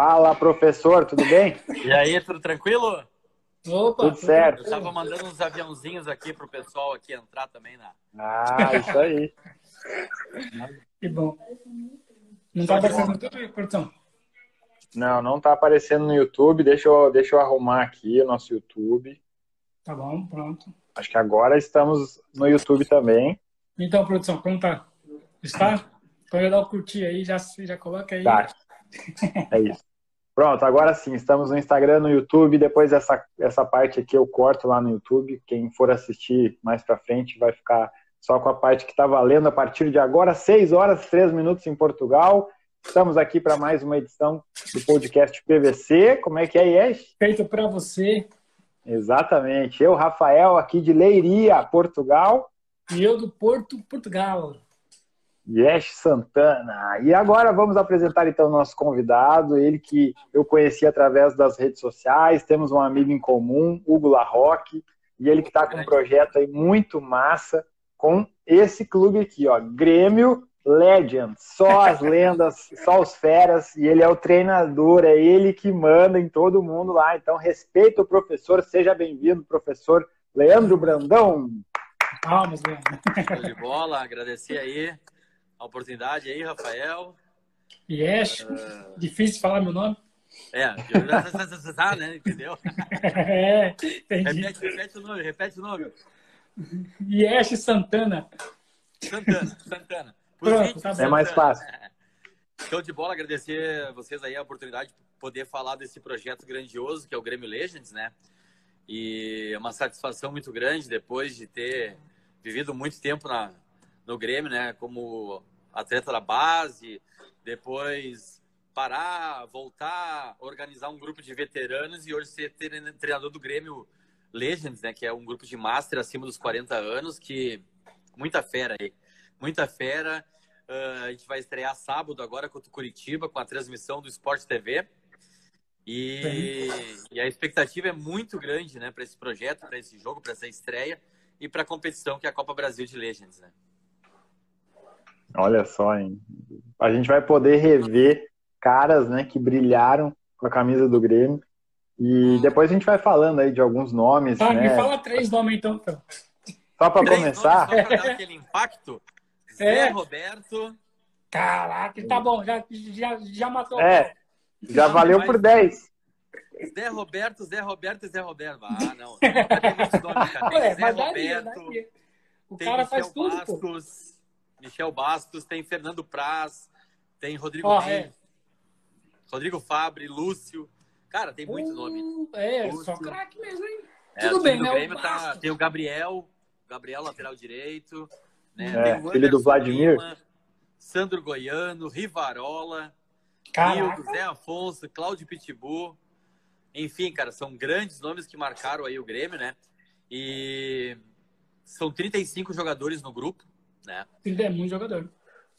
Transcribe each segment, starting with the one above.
Fala, professor, tudo bem? E aí, tudo tranquilo? Opa, tudo certo. Eu tava mandando uns aviãozinhos aqui pro pessoal aqui entrar também na. Ah, isso aí. que bom. Não tá aparecendo no YouTube, produção? Não, não tá aparecendo no YouTube. Deixa eu, deixa eu arrumar aqui o nosso YouTube. Tá bom, pronto. Acho que agora estamos no YouTube também. Então, produção, como tá? Está? Então já dá o curtir aí, já, já coloca aí. Tá. É isso. Pronto, agora sim, estamos no Instagram, no YouTube. Depois essa, essa parte aqui eu corto lá no YouTube. Quem for assistir mais pra frente vai ficar só com a parte que está valendo a partir de agora, 6 horas, 3 minutos em Portugal. Estamos aqui para mais uma edição do podcast PVC. Como é que é, Yesh? Feito para você. Exatamente. Eu, Rafael, aqui de Leiria, Portugal. E eu do Porto, Portugal. Yesh Santana. E agora vamos apresentar então o nosso convidado, ele que eu conheci através das redes sociais, temos um amigo em comum, Hugo Larroque, e ele que está com um projeto aí muito massa com esse clube aqui, ó, Grêmio Legend, só as lendas, só os feras, e ele é o treinador, é ele que manda em todo mundo lá. Então, respeita o professor, seja bem-vindo, professor Leandro Brandão. Palmas, Leandro. Show de bola, agradecer aí a oportunidade aí, Rafael. Yes, uh... difícil falar meu nome. É, né? Entendeu? É, entendi. Repete, repete o nome, repete o nome. Yes Santana. Santana, Santana. Pronto, tá é mais fácil. Show de bola, agradecer a vocês aí a oportunidade de poder falar desse projeto grandioso que é o Grêmio Legends, né? E é uma satisfação muito grande depois de ter vivido muito tempo na, no Grêmio, né? Como atleta da base, depois parar, voltar, organizar um grupo de veteranos e hoje ser treinador do Grêmio Legends, né? Que é um grupo de master acima dos 40 anos, que muita fera aí. Muita fera. Uh, a gente vai estrear sábado agora contra o Curitiba com a transmissão do Sport TV. E, e a expectativa é muito grande, né, para esse projeto, para esse jogo, para essa estreia e para a competição que é a Copa Brasil de Legends, né? Olha só, hein? A gente vai poder rever caras, né, que brilharam com a camisa do Grêmio. E depois a gente vai falando aí de alguns nomes. Tá, né? me fala três nomes então. Só para começar. Nomes, só para dar aquele impacto. É. Zé Roberto. Caraca, tá bom, já, já, já matou. É, já não, valeu por 10. Zé Roberto, Zé Roberto e Zé Roberto. Ah, não. Ué, Zé Roberto. Daria. O cara faz tudo. Pô. Michel Bastos, tem Fernando Praz, tem Rodrigo oh, é. Rodrigo Fabre, Lúcio. Cara, tem muito uh, nome. É, Lúcio. só craque mesmo, hein? É, Tudo bem, né? O tá, tem o Gabriel, Gabriel, lateral direito. Né? É, filho do Vladimir. Lima, Sandro Goiano, Rivarola, Rio, Zé Afonso, Cláudio Pitbull. Enfim, cara, são grandes nomes que marcaram aí o Grêmio, né? E são 35 jogadores no grupo, né? É muito jogador.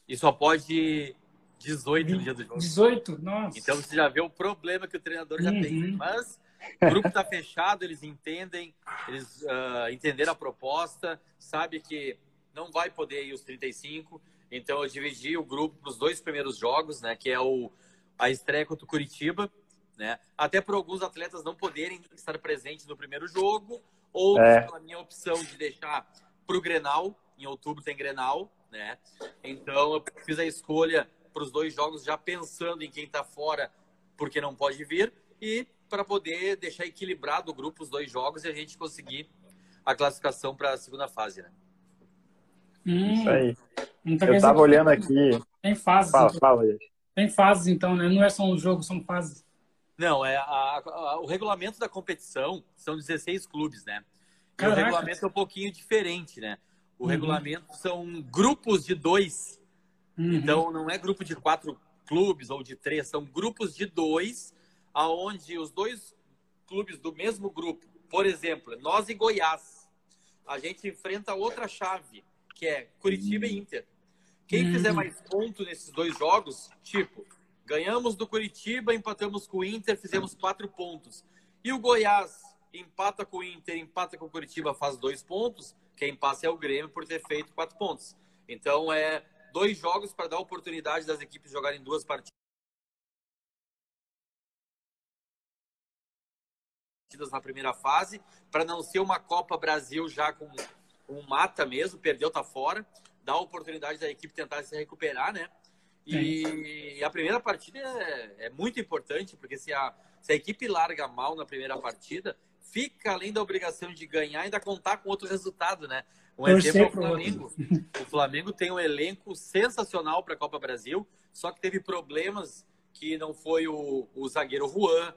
E só pode 18 no dia do jogo. 18? Nossa. Então você já vê o problema que o treinador já uhum. tem. Mas o grupo está fechado, eles entendem, eles uh, entenderam a proposta, sabe que não vai poder ir os 35. Então eu dividi o grupo para os dois primeiros jogos, né? Que é o, a estreia contra o Curitiba, né? Até por alguns atletas não poderem estar presentes no primeiro jogo, ou é. pela minha opção de deixar para o Grenal, em outubro tem Grenal, né? Então eu fiz a escolha para os dois jogos já pensando em quem está fora porque não pode vir e para poder deixar equilibrado o grupo os dois jogos e a gente conseguir a classificação para a segunda fase, né? Hum, Isso aí. Então, eu estava olhando aqui. Tem fases. Fala, então. fala aí. Tem fases, então, né? Não é só um jogo, são fases. Não, é a, a, o regulamento da competição são 16 clubes, né? E Caraca. o regulamento é um pouquinho diferente, né? O uhum. regulamento são grupos de dois. Uhum. Então, não é grupo de quatro clubes ou de três, são grupos de dois, aonde os dois clubes do mesmo grupo, por exemplo, nós e Goiás, a gente enfrenta outra chave que é Curitiba e Inter. Quem fizer uhum. mais pontos nesses dois jogos, tipo, ganhamos do Curitiba, empatamos com o Inter, fizemos quatro pontos. E o Goiás empata com o Inter, empata com o Curitiba, faz dois pontos quem passa é o Grêmio por ter feito quatro pontos. Então, é dois jogos para dar oportunidade das equipes jogarem duas partidas. na primeira fase, para não ser uma Copa Brasil já com um mata mesmo, perdeu, tá fora, dá oportunidade da equipe tentar se recuperar, né? E, e a primeira partida é, é, muito importante, porque se a, se a equipe larga mal na primeira partida, fica além da obrigação de ganhar, ainda contar com outro resultado, né? Um exemplo é o Flamengo. O Flamengo tem um elenco sensacional para a Copa Brasil, só que teve problemas que não foi o, o zagueiro Juan,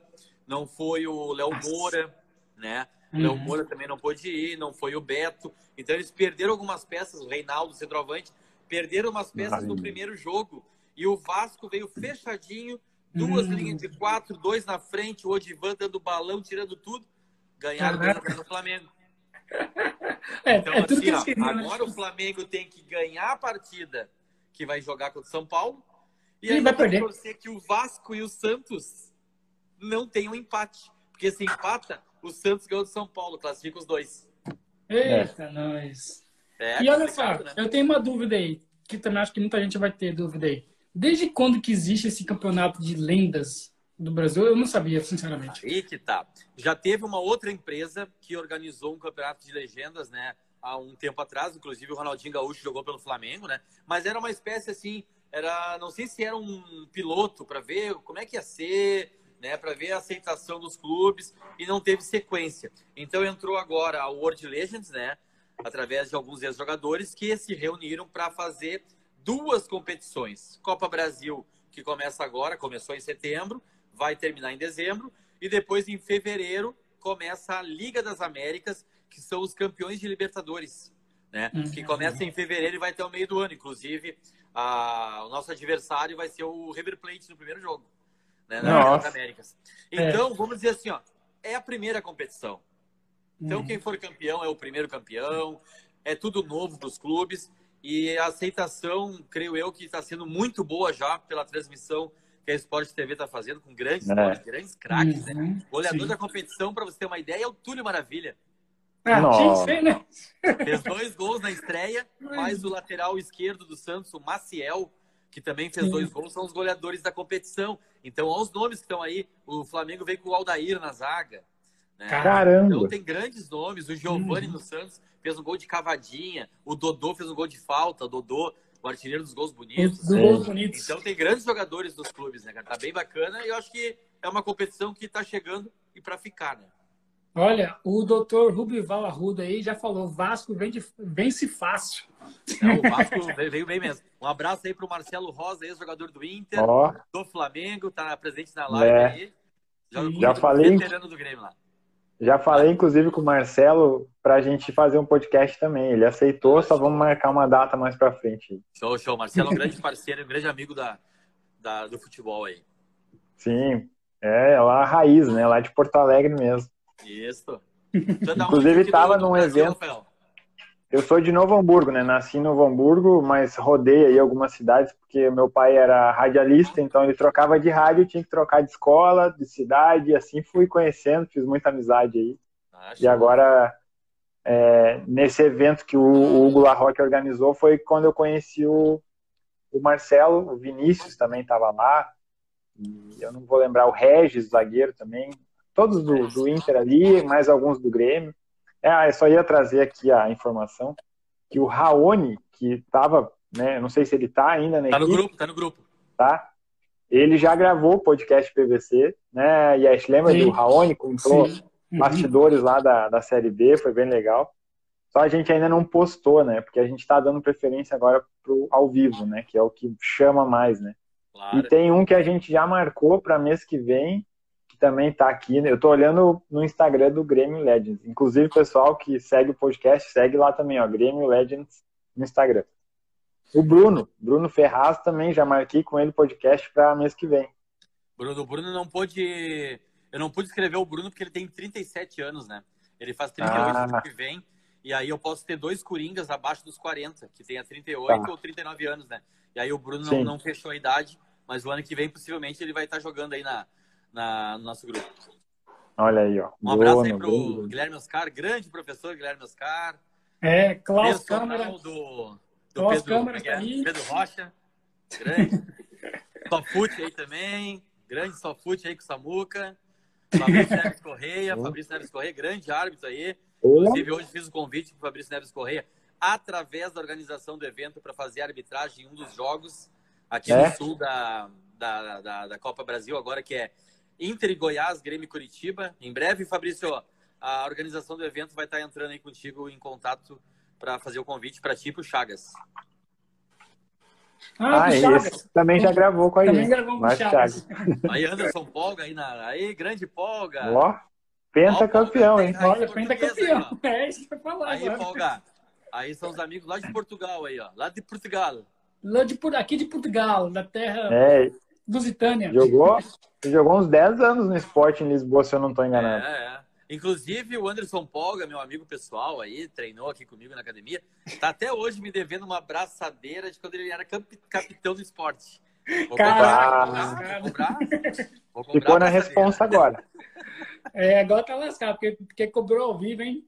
não foi o Léo Moura, né? O Léo uhum. Moura também não pôde ir, não foi o Beto. Então eles perderam algumas peças, o Reinaldo, o centroavante, perderam umas peças no primeiro jogo. E o Vasco veio fechadinho, duas uhum. linhas de quatro, dois na frente, o Odivan dando balão, tirando tudo. Ganharam no Flamengo. É, então, é assim, ó, né? agora o Flamengo tem que ganhar a partida que vai jogar contra o São Paulo. E, e aí vai perder. torcer que o Vasco e o Santos não tenham um empate. Porque se empata, o Santos ganhou do São Paulo, classifica os dois. Eita, é. nós. É, e olha só, né? eu tenho uma dúvida aí, que também acho que muita gente vai ter dúvida aí. Desde quando que existe esse campeonato de lendas do Brasil? Eu não sabia, sinceramente. Aí que tá. Já teve uma outra empresa que organizou um campeonato de legendas, né? Há um tempo atrás, inclusive o Ronaldinho Gaúcho jogou pelo Flamengo, né? Mas era uma espécie assim, era, não sei se era um piloto para ver como é que ia ser, né, para ver a aceitação dos clubes e não teve sequência. Então entrou agora a World Legends, né, através de alguns ex-jogadores que se reuniram para fazer duas competições. Copa Brasil, que começa agora, começou em setembro, vai terminar em dezembro, e depois em fevereiro começa a Liga das Américas, que são os campeões de Libertadores, né? Uhum. Que começa em fevereiro e vai até o meio do ano. Inclusive, a... o nosso adversário vai ser o River Plate no primeiro jogo né, na Liga das Américas. É. Então, é. vamos dizer assim, ó, é a primeira competição. Então, uhum. quem for campeão é o primeiro campeão, é tudo novo para os clubes e a aceitação, creio eu, que está sendo muito boa já pela transmissão que a Sport TV está fazendo com grandes é. grandes craques, né? uhum. né? O olhador Sim. da competição, para você ter uma ideia, é o Túlio Maravilha. Ah, Nossa. né? Fez dois gols na estreia, mais o lateral esquerdo do Santos, o Maciel, que também fez Sim. dois gols, são os goleadores da competição. Então, olha os nomes que estão aí. O Flamengo veio com o Aldair na zaga. Né? Caramba! Então, tem grandes nomes. O Giovanni uhum. no Santos fez um gol de cavadinha. O Dodô fez um gol de falta. O Dodô, o artilheiro dos gols bonitos. Dos gols bonitos. Então, tem grandes jogadores dos clubes, né, cara? Tá bem bacana. E eu acho que é uma competição que tá chegando e para ficar, né? Olha, o doutor Rubival Arruda aí já falou, Vasco vence, vence fácil. É, o Vasco veio bem mesmo. Um abraço aí pro Marcelo Rosa, ex-jogador do Inter, oh. do Flamengo, tá presente na live é. aí. Já, já falei. Do Grêmio lá. Já falei, inclusive, com o Marcelo para a gente fazer um podcast também. Ele aceitou, só vamos marcar uma data mais para frente. Show, show. Marcelo é um grande parceiro, um grande amigo da, da, do futebol aí. Sim, é lá a raiz, né? Lá de Porto Alegre mesmo. Isso. Inclusive, estava num evento. Rafael. Eu sou de Novo Hamburgo, né? Nasci em Novo Hamburgo, mas rodei aí algumas cidades, porque meu pai era radialista, então ele trocava de rádio, tinha que trocar de escola, de cidade, e assim fui conhecendo, fiz muita amizade aí. Ah, e agora, é, nesse evento que o, o Hugo Larroque organizou, foi quando eu conheci o, o Marcelo, o Vinícius também estava lá, e eu não vou lembrar, o Regis, o zagueiro também, todos do, do Inter ali, mais alguns do Grêmio. É, eu só ia trazer aqui a informação que o Raoni, que estava, né, não sei se ele está ainda né? Tá no grupo, tá no grupo. Tá? Ele já gravou o podcast PVC, né? E aí, lembra Sim. do Raoni, Sim. Uhum. bastidores lá da, da Série B, foi bem legal. Só a gente ainda não postou, né? Porque a gente está dando preferência agora pro ao vivo, né? Que é o que chama mais, né? Claro. E tem um que a gente já marcou para mês que vem, que também está aqui. Né? Eu estou olhando no Instagram do Grêmio Legends. Inclusive, pessoal que segue o podcast, segue lá também, ó, Grêmio Legends no Instagram. O Bruno, Bruno Ferraz também, já marquei com ele podcast para mês que vem. Bruno, o Bruno não pôde. Eu não pude escrever o Bruno porque ele tem 37 anos, né? Ele faz 38 ah. ano que vem. E aí eu posso ter dois Coringas abaixo dos 40, que tem a 38 tá. ou 39 anos, né? E aí o Bruno não, não, fechou a idade, mas o ano que vem possivelmente ele vai estar jogando aí na, na, no nosso grupo. Olha aí, ó. Um abraço aí pro boa. Guilherme Oscar, grande professor Guilherme Oscar. É, Klaus Câmara. Do, do Klaus Pedro, Câmara é, é? Pedro Rocha. Grande. Sofute aí também. Grande Sofute aí com o Samuca. Fabrício Neves Correia, Fabrício Neves Correia, grande árbitro aí. Inclusive, hoje fiz o convite para o Fabrício Neves Correia, através da organização do evento, para fazer arbitragem em um dos jogos aqui é? no sul da, da, da, da, Copa Brasil, agora que é Inter e Goiás, Grêmio e Curitiba. Em breve, Fabrício, a organização do evento vai estar entrando aí contigo em contato para fazer o convite para ti e para o Chagas. Ah, ah esse também já gravou com a gente. Também gravou com o Chagas. Aí Anderson Polga aí na. Aí, grande Polga. Ó, penta campeão, hein? Olha, penta campeão. É isso que eu falar. Aí, agora. Polga. Aí são os amigos lá de Portugal aí, ó. Lá de Portugal. Lá de, aqui de Portugal, da terra é. Lusitânia. Jogou, jogou uns 10 anos no esporte em Lisboa, se eu não estou enganado. É, é. Inclusive, o Anderson Polga, meu amigo pessoal aí, treinou aqui comigo na academia, tá até hoje me devendo uma abraçadeira de quando ele era capitão do esporte. Vou cobrar, vou cobrar, vou cobrar Ficou na responsa agora. É, agora tá lascado, porque, porque cobrou ao vivo, hein?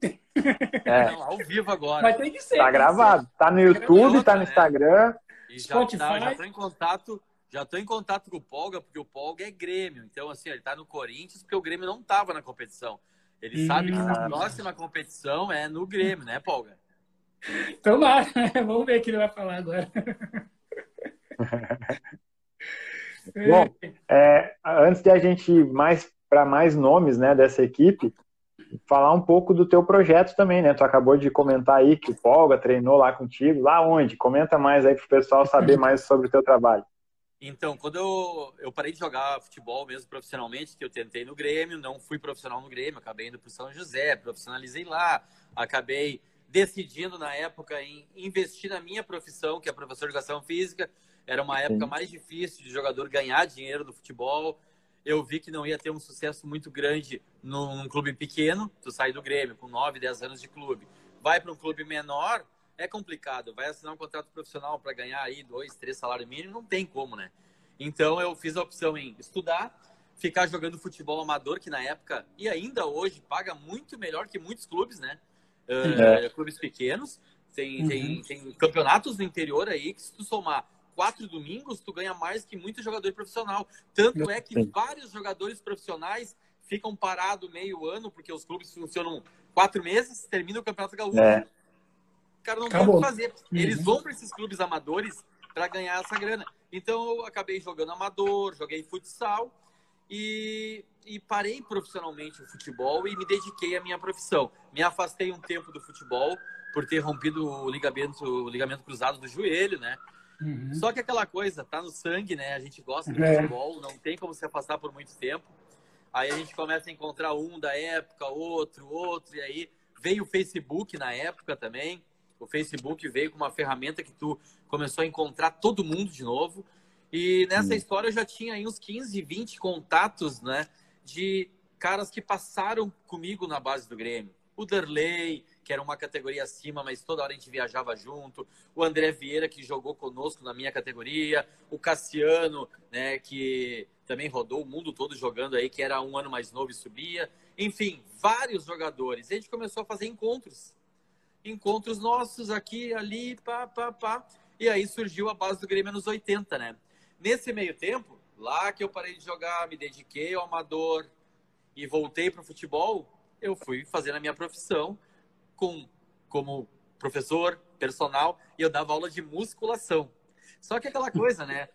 É. Não, ao vivo agora. Mas tem que ser. Tá gravado. Ser. Tá no YouTube, tá no né? Instagram. E já, Spotify. Tá, já tô em contato já estou em contato com o Polga, porque o Polga é Grêmio. Então, assim, ele está no Corinthians porque o Grêmio não estava na competição. Ele sabe que a próxima competição é no Grêmio, né, Polga? Tomara. Vamos ver o que ele vai falar agora. Bom, é, antes de a gente ir mais para mais nomes né, dessa equipe, falar um pouco do teu projeto também, né? Tu acabou de comentar aí que o Polga treinou lá contigo. Lá onde? Comenta mais aí para o pessoal saber mais sobre o teu trabalho. Então, quando eu, eu parei de jogar futebol mesmo profissionalmente, que eu tentei no Grêmio, não fui profissional no Grêmio, acabei indo para o São José, profissionalizei lá, acabei decidindo na época em investir na minha profissão, que é professor de educação física. Era uma época mais difícil de jogador ganhar dinheiro no futebol. Eu vi que não ia ter um sucesso muito grande num clube pequeno. Tu sai do Grêmio com 9, 10 anos de clube, vai para um clube menor, é complicado. Vai assinar um contrato profissional para ganhar aí dois, três salários mínimos, não tem como, né? Então eu fiz a opção em estudar, ficar jogando futebol amador, que na época e ainda hoje paga muito melhor que muitos clubes, né? Uh, é. Clubes pequenos. Tem, uhum. tem, tem campeonatos no interior aí que se tu somar quatro domingos, tu ganha mais que muito jogador profissional. Tanto é que vários jogadores profissionais ficam parados meio ano, porque os clubes funcionam quatro meses, termina o Campeonato Gaúcho. É caras não Acabou. que fazer. Eles uhum. vão para esses clubes amadores para ganhar essa grana. Então eu acabei jogando amador, joguei futsal e, e parei profissionalmente o futebol e me dediquei à minha profissão. Me afastei um tempo do futebol por ter rompido o ligamento, o ligamento cruzado do joelho, né? Uhum. Só que aquela coisa tá no sangue, né? A gente gosta do é. futebol, não tem como se afastar por muito tempo. Aí a gente começa a encontrar um da época, outro, outro, e aí veio o Facebook na época também o Facebook veio com uma ferramenta que tu começou a encontrar todo mundo de novo. E nessa história eu já tinha aí uns 15, 20 contatos, né? De caras que passaram comigo na base do Grêmio. O Derley, que era uma categoria acima, mas toda hora a gente viajava junto. O André Vieira, que jogou conosco na minha categoria. O Cassiano, né, que também rodou o mundo todo jogando aí, que era um ano mais novo e subia. Enfim, vários jogadores. E a gente começou a fazer encontros encontros nossos aqui, ali, pá, pá, pá. E aí surgiu a base do Grêmio nos 80, né? Nesse meio tempo, lá que eu parei de jogar, me dediquei ao amador e voltei para o futebol, eu fui fazendo a minha profissão com como professor personal e eu dava aula de musculação. Só que aquela coisa, né?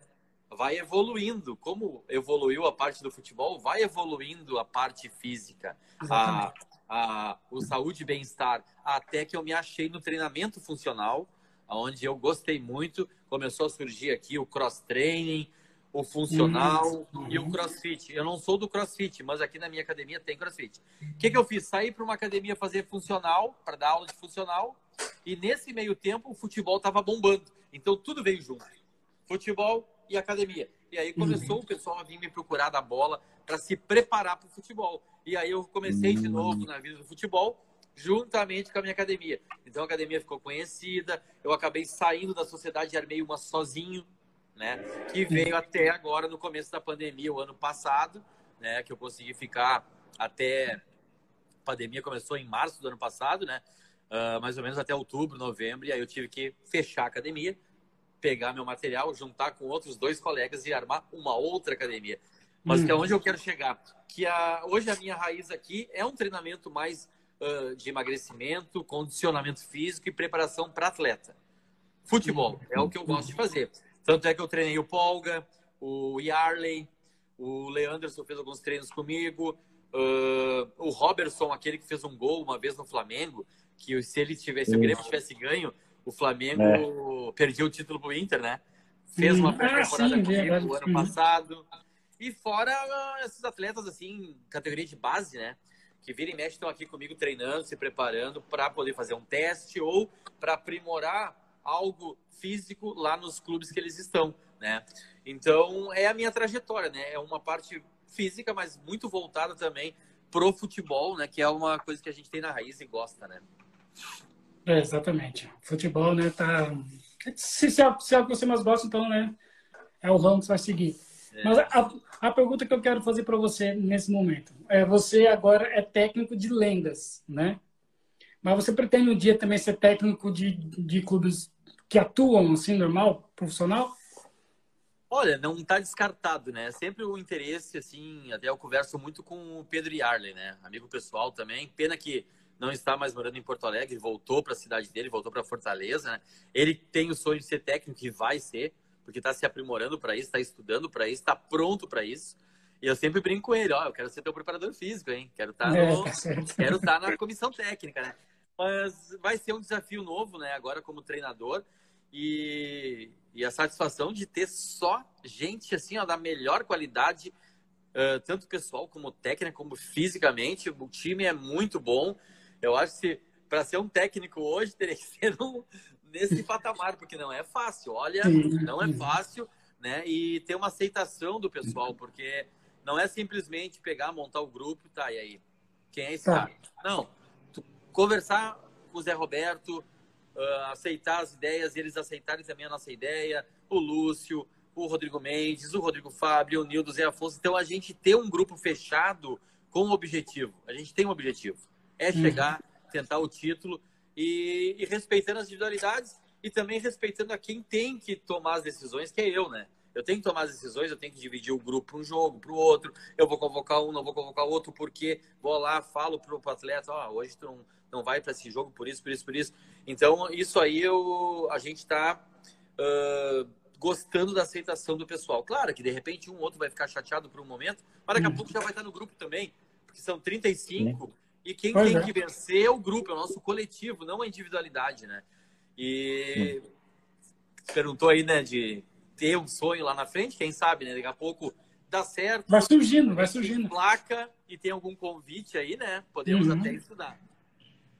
Vai evoluindo. Como evoluiu a parte do futebol, vai evoluindo a parte física. A, a, o saúde e bem-estar, até que eu me achei no treinamento funcional, onde eu gostei muito. Começou a surgir aqui o cross-training, o funcional uhum. e o crossfit. Eu não sou do crossfit, mas aqui na minha academia tem crossfit. O que, que eu fiz? Saí para uma academia fazer funcional, para dar aula de funcional, e nesse meio tempo o futebol estava bombando. Então tudo veio junto: futebol e academia. E aí começou uhum. o pessoal a vir me procurar da bola para se preparar para o futebol. E aí eu comecei de novo na vida do futebol, juntamente com a minha academia. Então a academia ficou conhecida, eu acabei saindo da sociedade e armei uma sozinho, né? Que veio até agora no começo da pandemia, o ano passado, né? Que eu consegui ficar até. A pandemia começou em março do ano passado, né? Uh, mais ou menos até outubro, novembro, e aí eu tive que fechar a academia, pegar meu material, juntar com outros dois colegas e armar uma outra academia. Mas hum. que é onde eu quero chegar. Que a, hoje a minha raiz aqui é um treinamento mais uh, de emagrecimento, condicionamento físico e preparação para atleta. Futebol é o que eu gosto de fazer. Tanto é que eu treinei o Polga, o Yarley, o Leanderson fez alguns treinos comigo, uh, o Robertson, aquele que fez um gol uma vez no Flamengo, que se ele tivesse, se o Grêmio tivesse ganho, o Flamengo é. perdia o título pro Inter, né? Fez uma pré-temporada ah, comigo no ano passado. E fora esses atletas, assim, categoria de base, né? Que vira e mexe estão aqui comigo treinando, se preparando para poder fazer um teste ou para aprimorar algo físico lá nos clubes que eles estão, né? Então, é a minha trajetória, né? É uma parte física, mas muito voltada também pro futebol, né? Que é uma coisa que a gente tem na raiz e gosta, né? É, exatamente. Futebol, né, tá... Se, se, é, se é o que você mais gosta, então, né, é o ramo que você vai seguir. É. Mas a, a pergunta que eu quero fazer para você nesse momento é: você agora é técnico de lendas, né? Mas você pretende um dia também ser técnico de, de clubes que atuam assim, normal, profissional? Olha, não está descartado, né? Sempre o interesse, assim, até eu converso muito com o Pedro Yarley, né? Amigo pessoal também. Pena que não está mais morando em Porto Alegre, voltou para a cidade dele, voltou para Fortaleza, né? Ele tem o sonho de ser técnico e vai ser porque está se aprimorando para isso, está estudando para isso, está pronto para isso. E eu sempre brinco com ele, ó, eu quero ser teu preparador físico, hein? Quero estar tá é, tá quero estar tá na comissão técnica, né? Mas vai ser um desafio novo, né? Agora como treinador e, e a satisfação de ter só gente assim, ó, da melhor qualidade, uh, tanto pessoal como técnica, como fisicamente. O time é muito bom. Eu acho que para ser um técnico hoje teria que ser um, nesse patamar, porque não é fácil. Olha, não é fácil, né? E ter uma aceitação do pessoal, porque não é simplesmente pegar, montar o grupo, tá, e aí? Quem é esse tá. cara? Não. conversar com o Zé Roberto, uh, aceitar as ideias, eles aceitarem também a nossa ideia, o Lúcio, o Rodrigo Mendes, o Rodrigo Fábio, o Nildo, o Zé Afonso. Então, a gente ter um grupo fechado com um objetivo. A gente tem um objetivo. É uhum. chegar, tentar o título e, e, respeitando as individualidades e também respeitando a quem tem que tomar as decisões, que é eu, né? Eu tenho que tomar as decisões, eu tenho que dividir o grupo para um jogo, para o outro. Eu vou convocar um, não vou convocar outro, porque vou lá, falo para o atleta, ó, oh, hoje tu não, não vai para esse jogo por isso, por isso, por isso. Então, isso aí eu, a gente está uh, gostando da aceitação do pessoal. Claro que de repente um outro vai ficar chateado por um momento, mas daqui a uhum. pouco já vai estar no grupo também, porque são 35 e quem pois tem é. que vencer é o grupo, é o nosso coletivo, não a individualidade, né? E hum. perguntou aí, né, de ter um sonho lá na frente, quem sabe, né? Daqui a pouco dá certo. Vai surgindo, vai surgindo. Placa e tem algum convite aí, né? Podemos uhum. até estudar.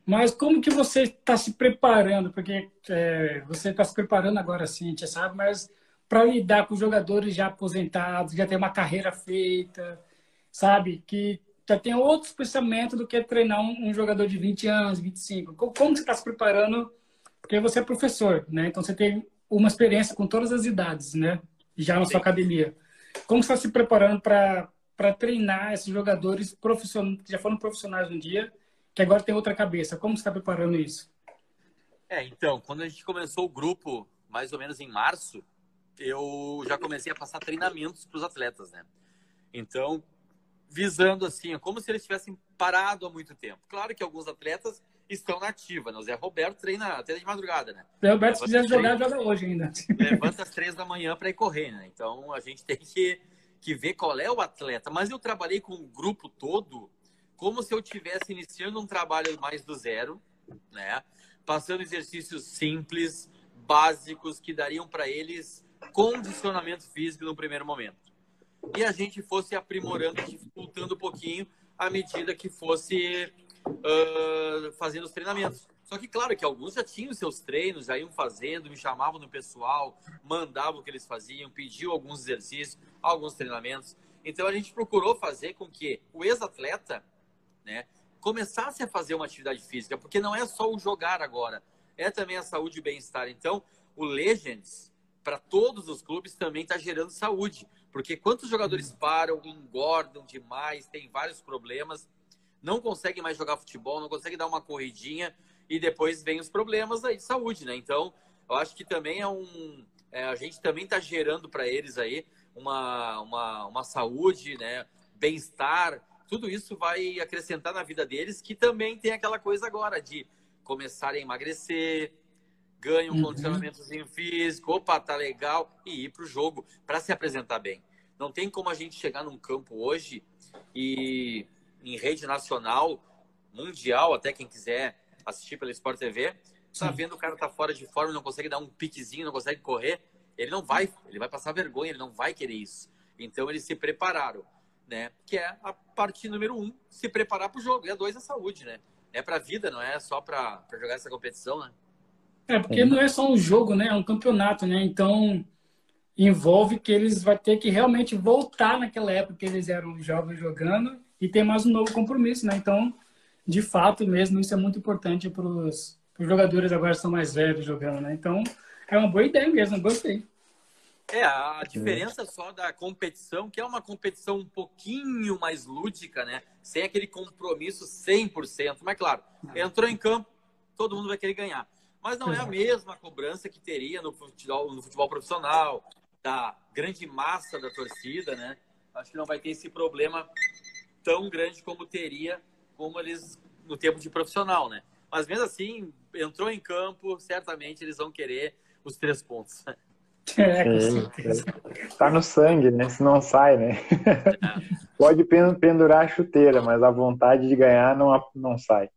Mas como que você está se preparando? Porque é, você está se preparando agora sim, você sabe, mas para lidar com jogadores já aposentados, já tem uma carreira feita, sabe? Que já tem outros pensamentos do que treinar um, jogador de 20 anos, 25. Como, como você está se preparando? Porque você é professor, né? Então você tem uma experiência com todas as idades, né? Já na Sim. sua academia. Como você está se preparando para treinar esses jogadores profissionais, que já foram profissionais um dia, que agora tem outra cabeça? Como você está preparando isso? É, então, quando a gente começou o grupo, mais ou menos em março, eu já comecei a passar treinamentos para os atletas, né? Então, visando assim, como se eles tivessem parado há muito tempo. Claro que alguns atletas estão na ativa, né? O Zé Roberto treina até de madrugada, né? Zé Roberto, se quiser jogar, joga hoje ainda. Levanta às três da manhã para ir correr, né? Então a gente tem que, que ver qual é o atleta. Mas eu trabalhei com o grupo todo como se eu tivesse iniciando um trabalho mais do zero, né? Passando exercícios simples, básicos, que dariam para eles condicionamento físico no primeiro momento e a gente fosse aprimorando, dificultando um pouquinho à medida que fosse uh, fazendo os treinamentos. Só que, claro, que alguns já tinham seus treinos, já iam fazendo, me chamavam no pessoal, mandavam o que eles faziam, pediam alguns exercícios, alguns treinamentos. Então, a gente procurou fazer com que o ex-atleta né, começasse a fazer uma atividade física, porque não é só o jogar agora, é também a saúde e bem-estar. Então, o Legends, para todos os clubes, também está gerando saúde. Porque quantos jogadores param, engordam demais, tem vários problemas, não conseguem mais jogar futebol, não conseguem dar uma corridinha e depois vem os problemas aí de saúde, né? Então, eu acho que também é um. É, a gente também está gerando para eles aí uma, uma, uma saúde, né? bem-estar, tudo isso vai acrescentar na vida deles, que também tem aquela coisa agora de começar a emagrecer, ganham um uhum. condicionamentozinho físico, opa, tá legal, e ir pro jogo para se apresentar bem. Não tem como a gente chegar num campo hoje e em rede nacional, mundial, até quem quiser assistir pela Sport TV, tá vendo o cara tá fora de forma, não consegue dar um piquezinho, não consegue correr, ele não vai, ele vai passar vergonha, ele não vai querer isso. Então eles se prepararam, né? Que é a parte número um, se preparar para o jogo. E a dois, a saúde, né? É para a vida, não é só para jogar essa competição, né? É, porque não é só um jogo, né? É um campeonato, né? Então envolve que eles vão ter que realmente voltar naquela época que eles eram jovens jogando e ter mais um novo compromisso, né? Então, de fato mesmo, isso é muito importante para os jogadores agora são mais velhos jogando, né? Então, é uma boa ideia mesmo, gostei. É, a diferença só da competição, que é uma competição um pouquinho mais lúdica, né? Sem aquele compromisso 100%. Mas, claro, entrou em campo, todo mundo vai querer ganhar. Mas não é a mesma cobrança que teria no futebol, no futebol profissional, da grande massa da torcida, né? Acho que não vai ter esse problema tão grande como teria como eles no tempo de profissional, né? Mas mesmo assim, entrou em campo, certamente eles vão querer os três pontos. É, com certeza. Tá no sangue, né? Se não sai, né? É. Pode pendurar a chuteira, mas a vontade de ganhar não, não sai.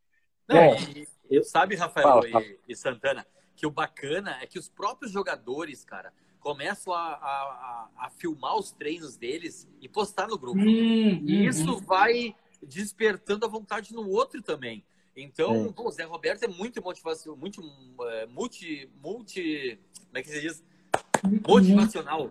Não, Bom, e, eu sabe, Rafael fala, fala. E, e, Santana, que o bacana é que os próprios jogadores, cara, começam a, a, a filmar os treinos deles e postar no grupo. Hum, e hum, isso hum. vai despertando a vontade no outro também. Então, pô, o Zé Roberto é muito motivação, muito é, multi, multi, como é que se diz? Motivacional.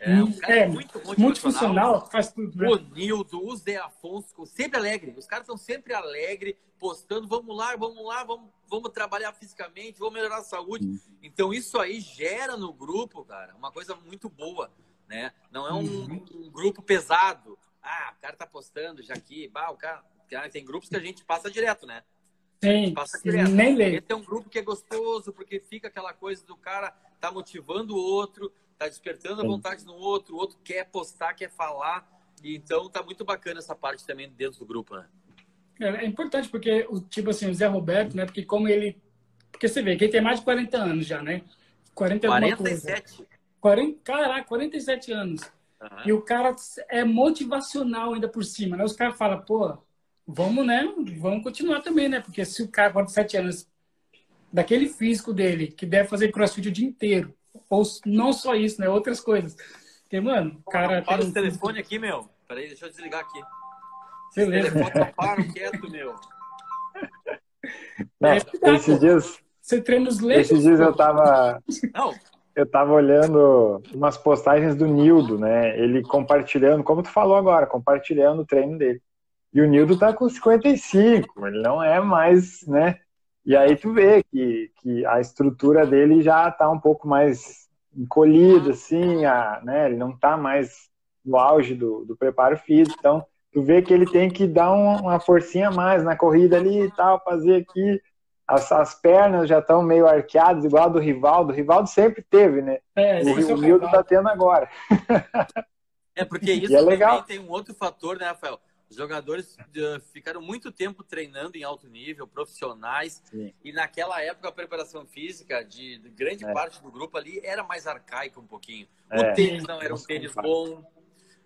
É, um cara é, muito. Multifuncional, faz tudo. Né? O Nildo, o Zé Afonso, sempre alegre. Os caras estão sempre alegres, postando, vamos lá, vamos lá, vamos, vamos trabalhar fisicamente, vamos melhorar a saúde. Então, isso aí gera no grupo, cara, uma coisa muito boa, né? Não é um, uhum. um grupo pesado. Ah, o cara tá postando já aqui, bah, o cara... Tem grupos que a gente passa direto, né? Sim, passa direto. nem lê. Esse é um grupo que é gostoso, porque fica aquela coisa do cara tá motivando o outro, tá despertando a vontade no outro, o outro quer postar, quer falar. E então tá muito bacana essa parte também dentro do grupo, né? É, é importante porque, o tipo assim, o Zé Roberto, né? Porque como ele... Porque você vê que ele tem mais de 40 anos já, né? 40 47. Coisa. 40, caraca, 47 anos. Uhum. E o cara é motivacional ainda por cima, né? Os caras falam, pô, vamos, né? Vamos continuar também, né? Porque se o cara, 47 anos, daquele físico dele, que deve fazer crossfit o dia inteiro, ou não só isso, né? Outras coisas. Porque, mano, o cara. Para o telefone aqui, meu. Peraí, deixa eu desligar aqui. Beleza. telefone tá para quieto, meu. Não, é, esses dias. Você treina os leves? Esses dias eu tava. Não. Eu tava olhando umas postagens do Nildo, né? Ele compartilhando, como tu falou agora, compartilhando o treino dele. E o Nildo tá com 55, ele não é mais, né? E aí tu vê que, que a estrutura dele já tá um pouco mais encolhida, assim, a, né? Ele não tá mais no auge do, do preparo físico, então tu vê que ele tem que dar uma, uma forcinha a mais na corrida ali e tal, fazer aqui. As, as pernas já estão meio arqueadas, igual a do Rivaldo. O Rivaldo sempre teve, né? É, o, o Nildo tá tendo agora. É, porque isso é legal. tem um outro fator, né, Rafael? Os jogadores uh, ficaram muito tempo treinando em alto nível, profissionais, Sim. e naquela época a preparação física de, de grande é. parte do grupo ali era mais arcaica um pouquinho. O é. tênis não era um tênis bom,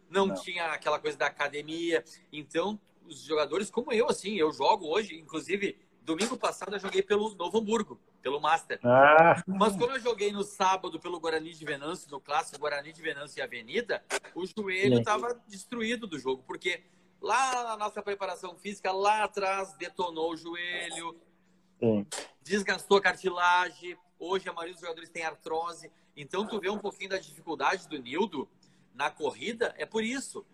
não, não, tinha aquela coisa da academia. Então, os jogadores como eu, assim, eu jogo hoje, inclusive, domingo passado eu joguei pelo Novo Hamburgo, pelo Master. Ah. Mas como eu joguei no sábado pelo Guarani de Venâncio, no clássico Guarani de Venâncio e Avenida, o joelho estava destruído do jogo, porque Lá na nossa preparação física, lá atrás, detonou o joelho, Sim. desgastou a cartilagem. Hoje, a maioria dos jogadores tem artrose. Então, tu vê um pouquinho da dificuldade do Nildo na corrida, é por isso.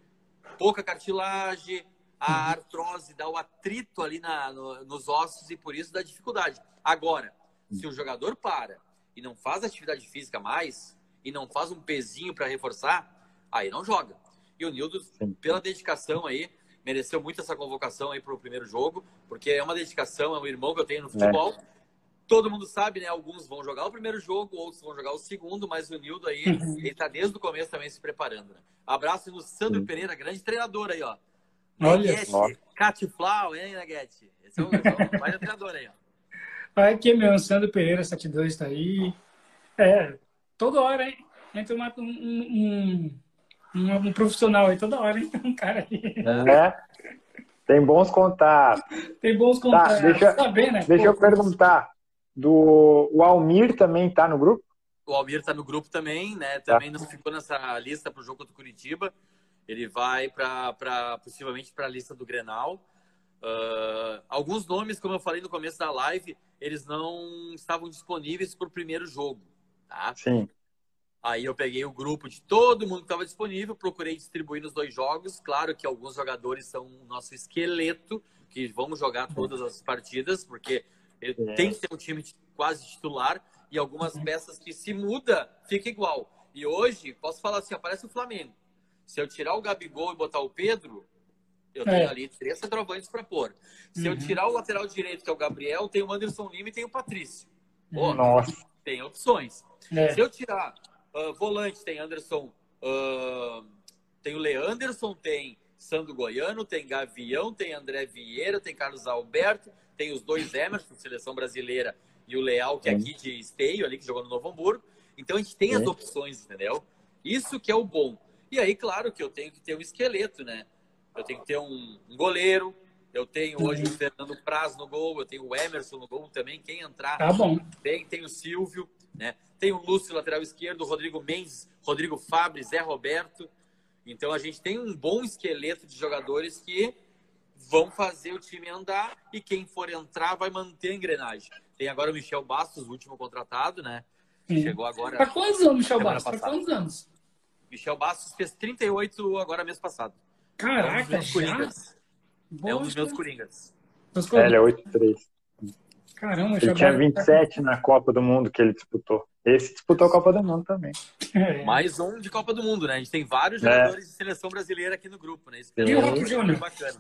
Pouca cartilagem, a uhum. artrose dá o atrito ali na, no, nos ossos e por isso dá dificuldade. Agora, se o jogador para e não faz atividade física mais e não faz um pezinho para reforçar, aí não joga. E o Nildo, pela dedicação aí, mereceu muito essa convocação aí para o primeiro jogo, porque é uma dedicação, é um irmão que eu tenho no futebol. É. todo mundo sabe, né? Alguns vão jogar o primeiro jogo, outros vão jogar o segundo, mas o Nildo aí, uhum. ele tá desde o começo também se preparando. Né? Abraço no Sandro Pereira, grande treinador aí, ó. Olha só. Catiflau, hein, Neguete? Esse é o, é mais treinador aí, ó. Aqui meu, Sandro Pereira, 72, tá aí. É, toda hora, hein? Entra uma, um, um, um, um, profissional aí, toda hora, hein? Um cara aí. É. Tem bons contatos. Tem bons tá, contatos. Tá, deixa Saber, né? deixa Pô, eu perguntar. Do, o Almir também tá no grupo? O Almir tá no grupo também, né? Também tá. não ficou nessa lista para o jogo do Curitiba. Ele vai para possivelmente para a lista do Grenal. Uh, alguns nomes, como eu falei no começo da live, eles não estavam disponíveis para o primeiro jogo. Tá? Sim. Aí eu peguei o grupo de todo mundo que estava disponível, procurei distribuir nos dois jogos. Claro que alguns jogadores são o nosso esqueleto, que vamos jogar todas as partidas, porque é. tem que ter um time quase titular e algumas uhum. peças que se muda, fica igual. E hoje, posso falar assim, aparece o Flamengo. Se eu tirar o Gabigol e botar o Pedro, eu tenho é. ali três centroavantes para pôr. Se uhum. eu tirar o lateral direito, que é o Gabriel, tem o Anderson Lima e tem o Patrício. Pô, Nossa. Tem opções. É. Se eu tirar uh, volante, tem Anderson, uh, tem o Leanderson, tem Sandro Goiano, tem Gavião, tem André Vieira, tem Carlos Alberto, tem os dois Emerson, seleção brasileira, e o Leal, que é aqui de Esteio, ali, que jogou no Novo Hamburgo. Então a gente tem as opções, entendeu? Isso que é o bom. E aí, claro que eu tenho que ter um esqueleto, né? Eu tenho que ter um, um goleiro, eu tenho hoje o Fernando Praz no gol, eu tenho o Emerson no gol também. Quem entrar, tá bom. Tem, tem o Silvio, né? Tem o Lúcio, lateral esquerdo, o Rodrigo Mendes, Rodrigo Fabre, Zé Roberto. Então a gente tem um bom esqueleto de jogadores que vão fazer o time andar e quem for entrar vai manter a engrenagem. Tem agora o Michel Bastos, o último contratado, né? Sim. Chegou agora. Para quantos anos, Michel Bastos? Para quantos anos? Michel Bastos fez 38 agora mês passado. Caraca, é um já? É um dos meus coringas. É, ele é 8-3. Caramba, Ele tinha 27 na Copa do Mundo que ele disputou. Esse disputou a Copa do Mundo também. É. Mais um de Copa do Mundo, né? A gente tem vários é. jogadores é. de seleção brasileira aqui no grupo, né? Isso e o Rock Júnior? Bacana.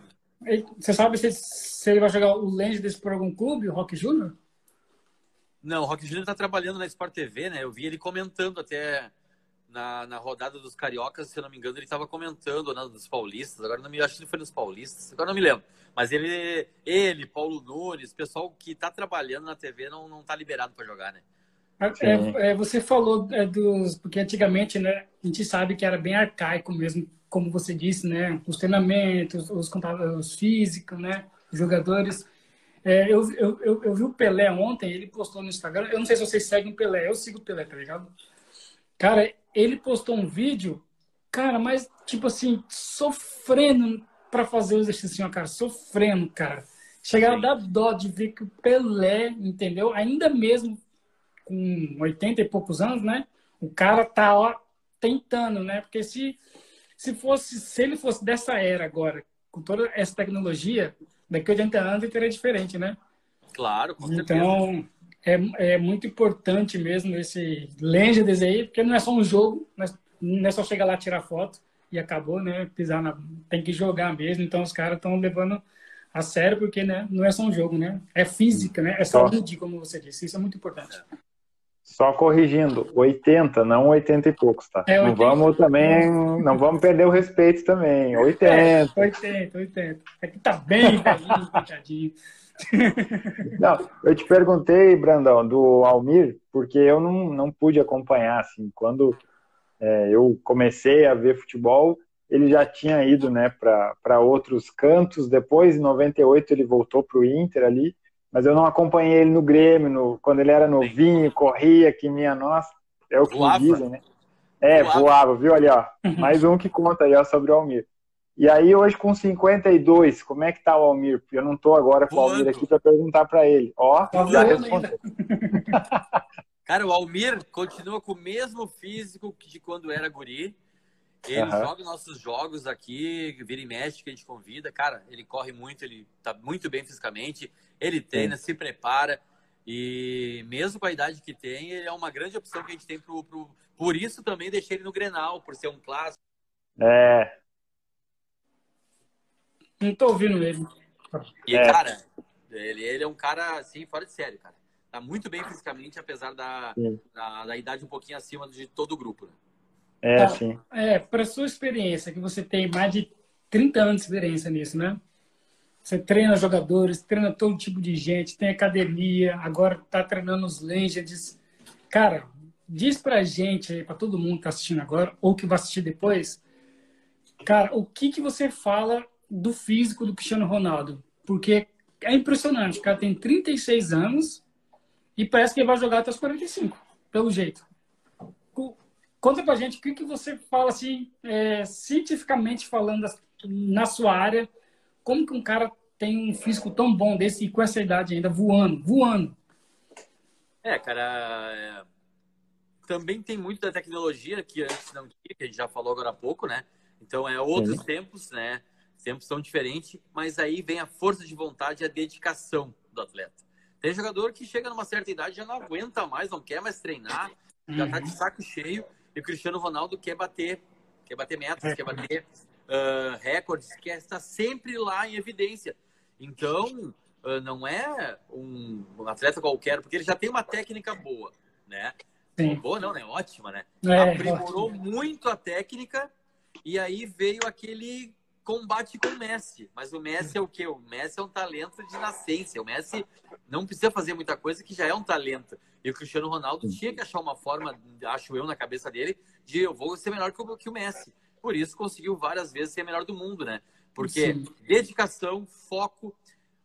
Você sabe se, se, ele vai jogar o desse por algum clube, o Rock Júnior? Não, o Rock Júnior está trabalhando na Sport TV, né? Eu vi ele comentando até na, na rodada dos cariocas, se eu não me engano, ele estava comentando né, dos paulistas. Agora não me acho que ele foi nos paulistas, agora não me lembro. Mas ele, ele, Paulo Nunes, pessoal que está trabalhando na TV não não está liberado para jogar, né? É, é, você falou é, dos porque antigamente, né? A gente sabe que era bem arcaico mesmo, como você disse, né? Os treinamentos, os computadores físicos, né? Os jogadores. É, eu, eu, eu, eu, vi o Pelé ontem, ele postou no Instagram. Eu não sei se vocês seguem o Pelé, eu sigo o Pelé, tá ligado? Cara, ele postou um vídeo, cara, mas tipo assim, sofrendo para fazer o exercício, cara, sofrendo, cara. Chegaram a dar dó de ver que o Pelé, entendeu? Ainda mesmo com 80 e poucos anos, né? O cara tá ó, tentando, né? Porque se, se fosse, se ele fosse dessa era agora, com toda essa tecnologia, daqui a 80 anos ele teria diferente, né? Claro, com certeza. Então, é, é muito importante mesmo esse Legends aí, porque não é só um jogo, não é só chegar lá tirar foto e acabou, né? Pisar na. Tem que jogar mesmo, então os caras estão levando a sério, porque né, não é só um jogo, né? É física, né? É saúde, como você disse. Isso é muito importante. Só corrigindo, 80, não 80 e poucos, tá? É, não vamos também, não vamos perder o respeito também. 80. É, 80, 80. É que tá bem velhinho, coitadinho. Não, eu te perguntei, Brandão, do Almir, porque eu não, não pude acompanhar, assim, quando é, eu comecei a ver futebol, ele já tinha ido, né, para outros cantos, depois, em 98, ele voltou para o Inter ali, mas eu não acompanhei ele no Grêmio, no, quando ele era novinho, corria, que minha nossa, é o que voava. dizem, né? É, voava. voava, viu ali, ó, mais um que conta aí, ó, sobre o Almir. E aí, hoje, com 52, como é que tá o Almir? Eu não tô agora com o Almir aqui para perguntar para ele. Ó, tá já respondeu. Cara, o Almir continua com o mesmo físico de quando era guri. Ele uhum. joga nossos jogos aqui, vira e mexe que a gente convida. Cara, ele corre muito, ele tá muito bem fisicamente, ele treina, Sim. se prepara. E mesmo com a idade que tem, ele é uma grande opção que a gente tem pro, pro... Por isso também deixei ele no Grenal, por ser um clássico. É, não tô ouvindo ele. E, é. cara, ele, ele é um cara, assim, fora de sério, cara. tá muito bem fisicamente, apesar da, da, da, idade um pouquinho acima de todo o grupo. Né? É, tá. sim. É, para sua experiência, que você tem mais de 30 anos de experiência nisso, né? Você treina jogadores, treina todo tipo de gente, tem academia, agora está treinando os Legends. Cara, diz pra gente, para todo mundo que tá assistindo agora, ou que vai assistir depois, cara, o que, que você fala do físico do Cristiano Ronaldo? Porque é impressionante, o cara tem 36 anos e parece que ele vai jogar até os 45, pelo jeito. Conta pra gente o que, que você fala assim, é, cientificamente falando na sua área, como que um cara tem um físico tão bom desse e com essa idade ainda voando, voando? É, cara, é... também tem muito da tecnologia que antes não tinha, que a gente já falou agora há pouco, né? Então é outros Sim. tempos, né? Tempos são diferentes, mas aí vem a força de vontade e a dedicação do atleta. Tem jogador que chega numa certa idade já não aguenta mais, não quer mais treinar, já tá de uhum. saco cheio, e o Cristiano Ronaldo quer bater, quer bater metas, quer bater uh, recordes, quer estar sempre lá em evidência. Então, uh, não é um, um, atleta qualquer, porque ele já tem uma técnica boa, né? Sim. Boa não, né? Ótima, né? É, Aprimorou ótimo. muito a técnica e aí veio aquele combate com o Messi. Mas o Messi é o quê? O Messi é um talento de nascença. O Messi não precisa fazer muita coisa que já é um talento. E o Cristiano Ronaldo tinha que achar uma forma, acho eu, na cabeça dele, de eu vou ser melhor que o, que o Messi. Por isso conseguiu várias vezes ser melhor do mundo, né? Porque Sim. dedicação, foco,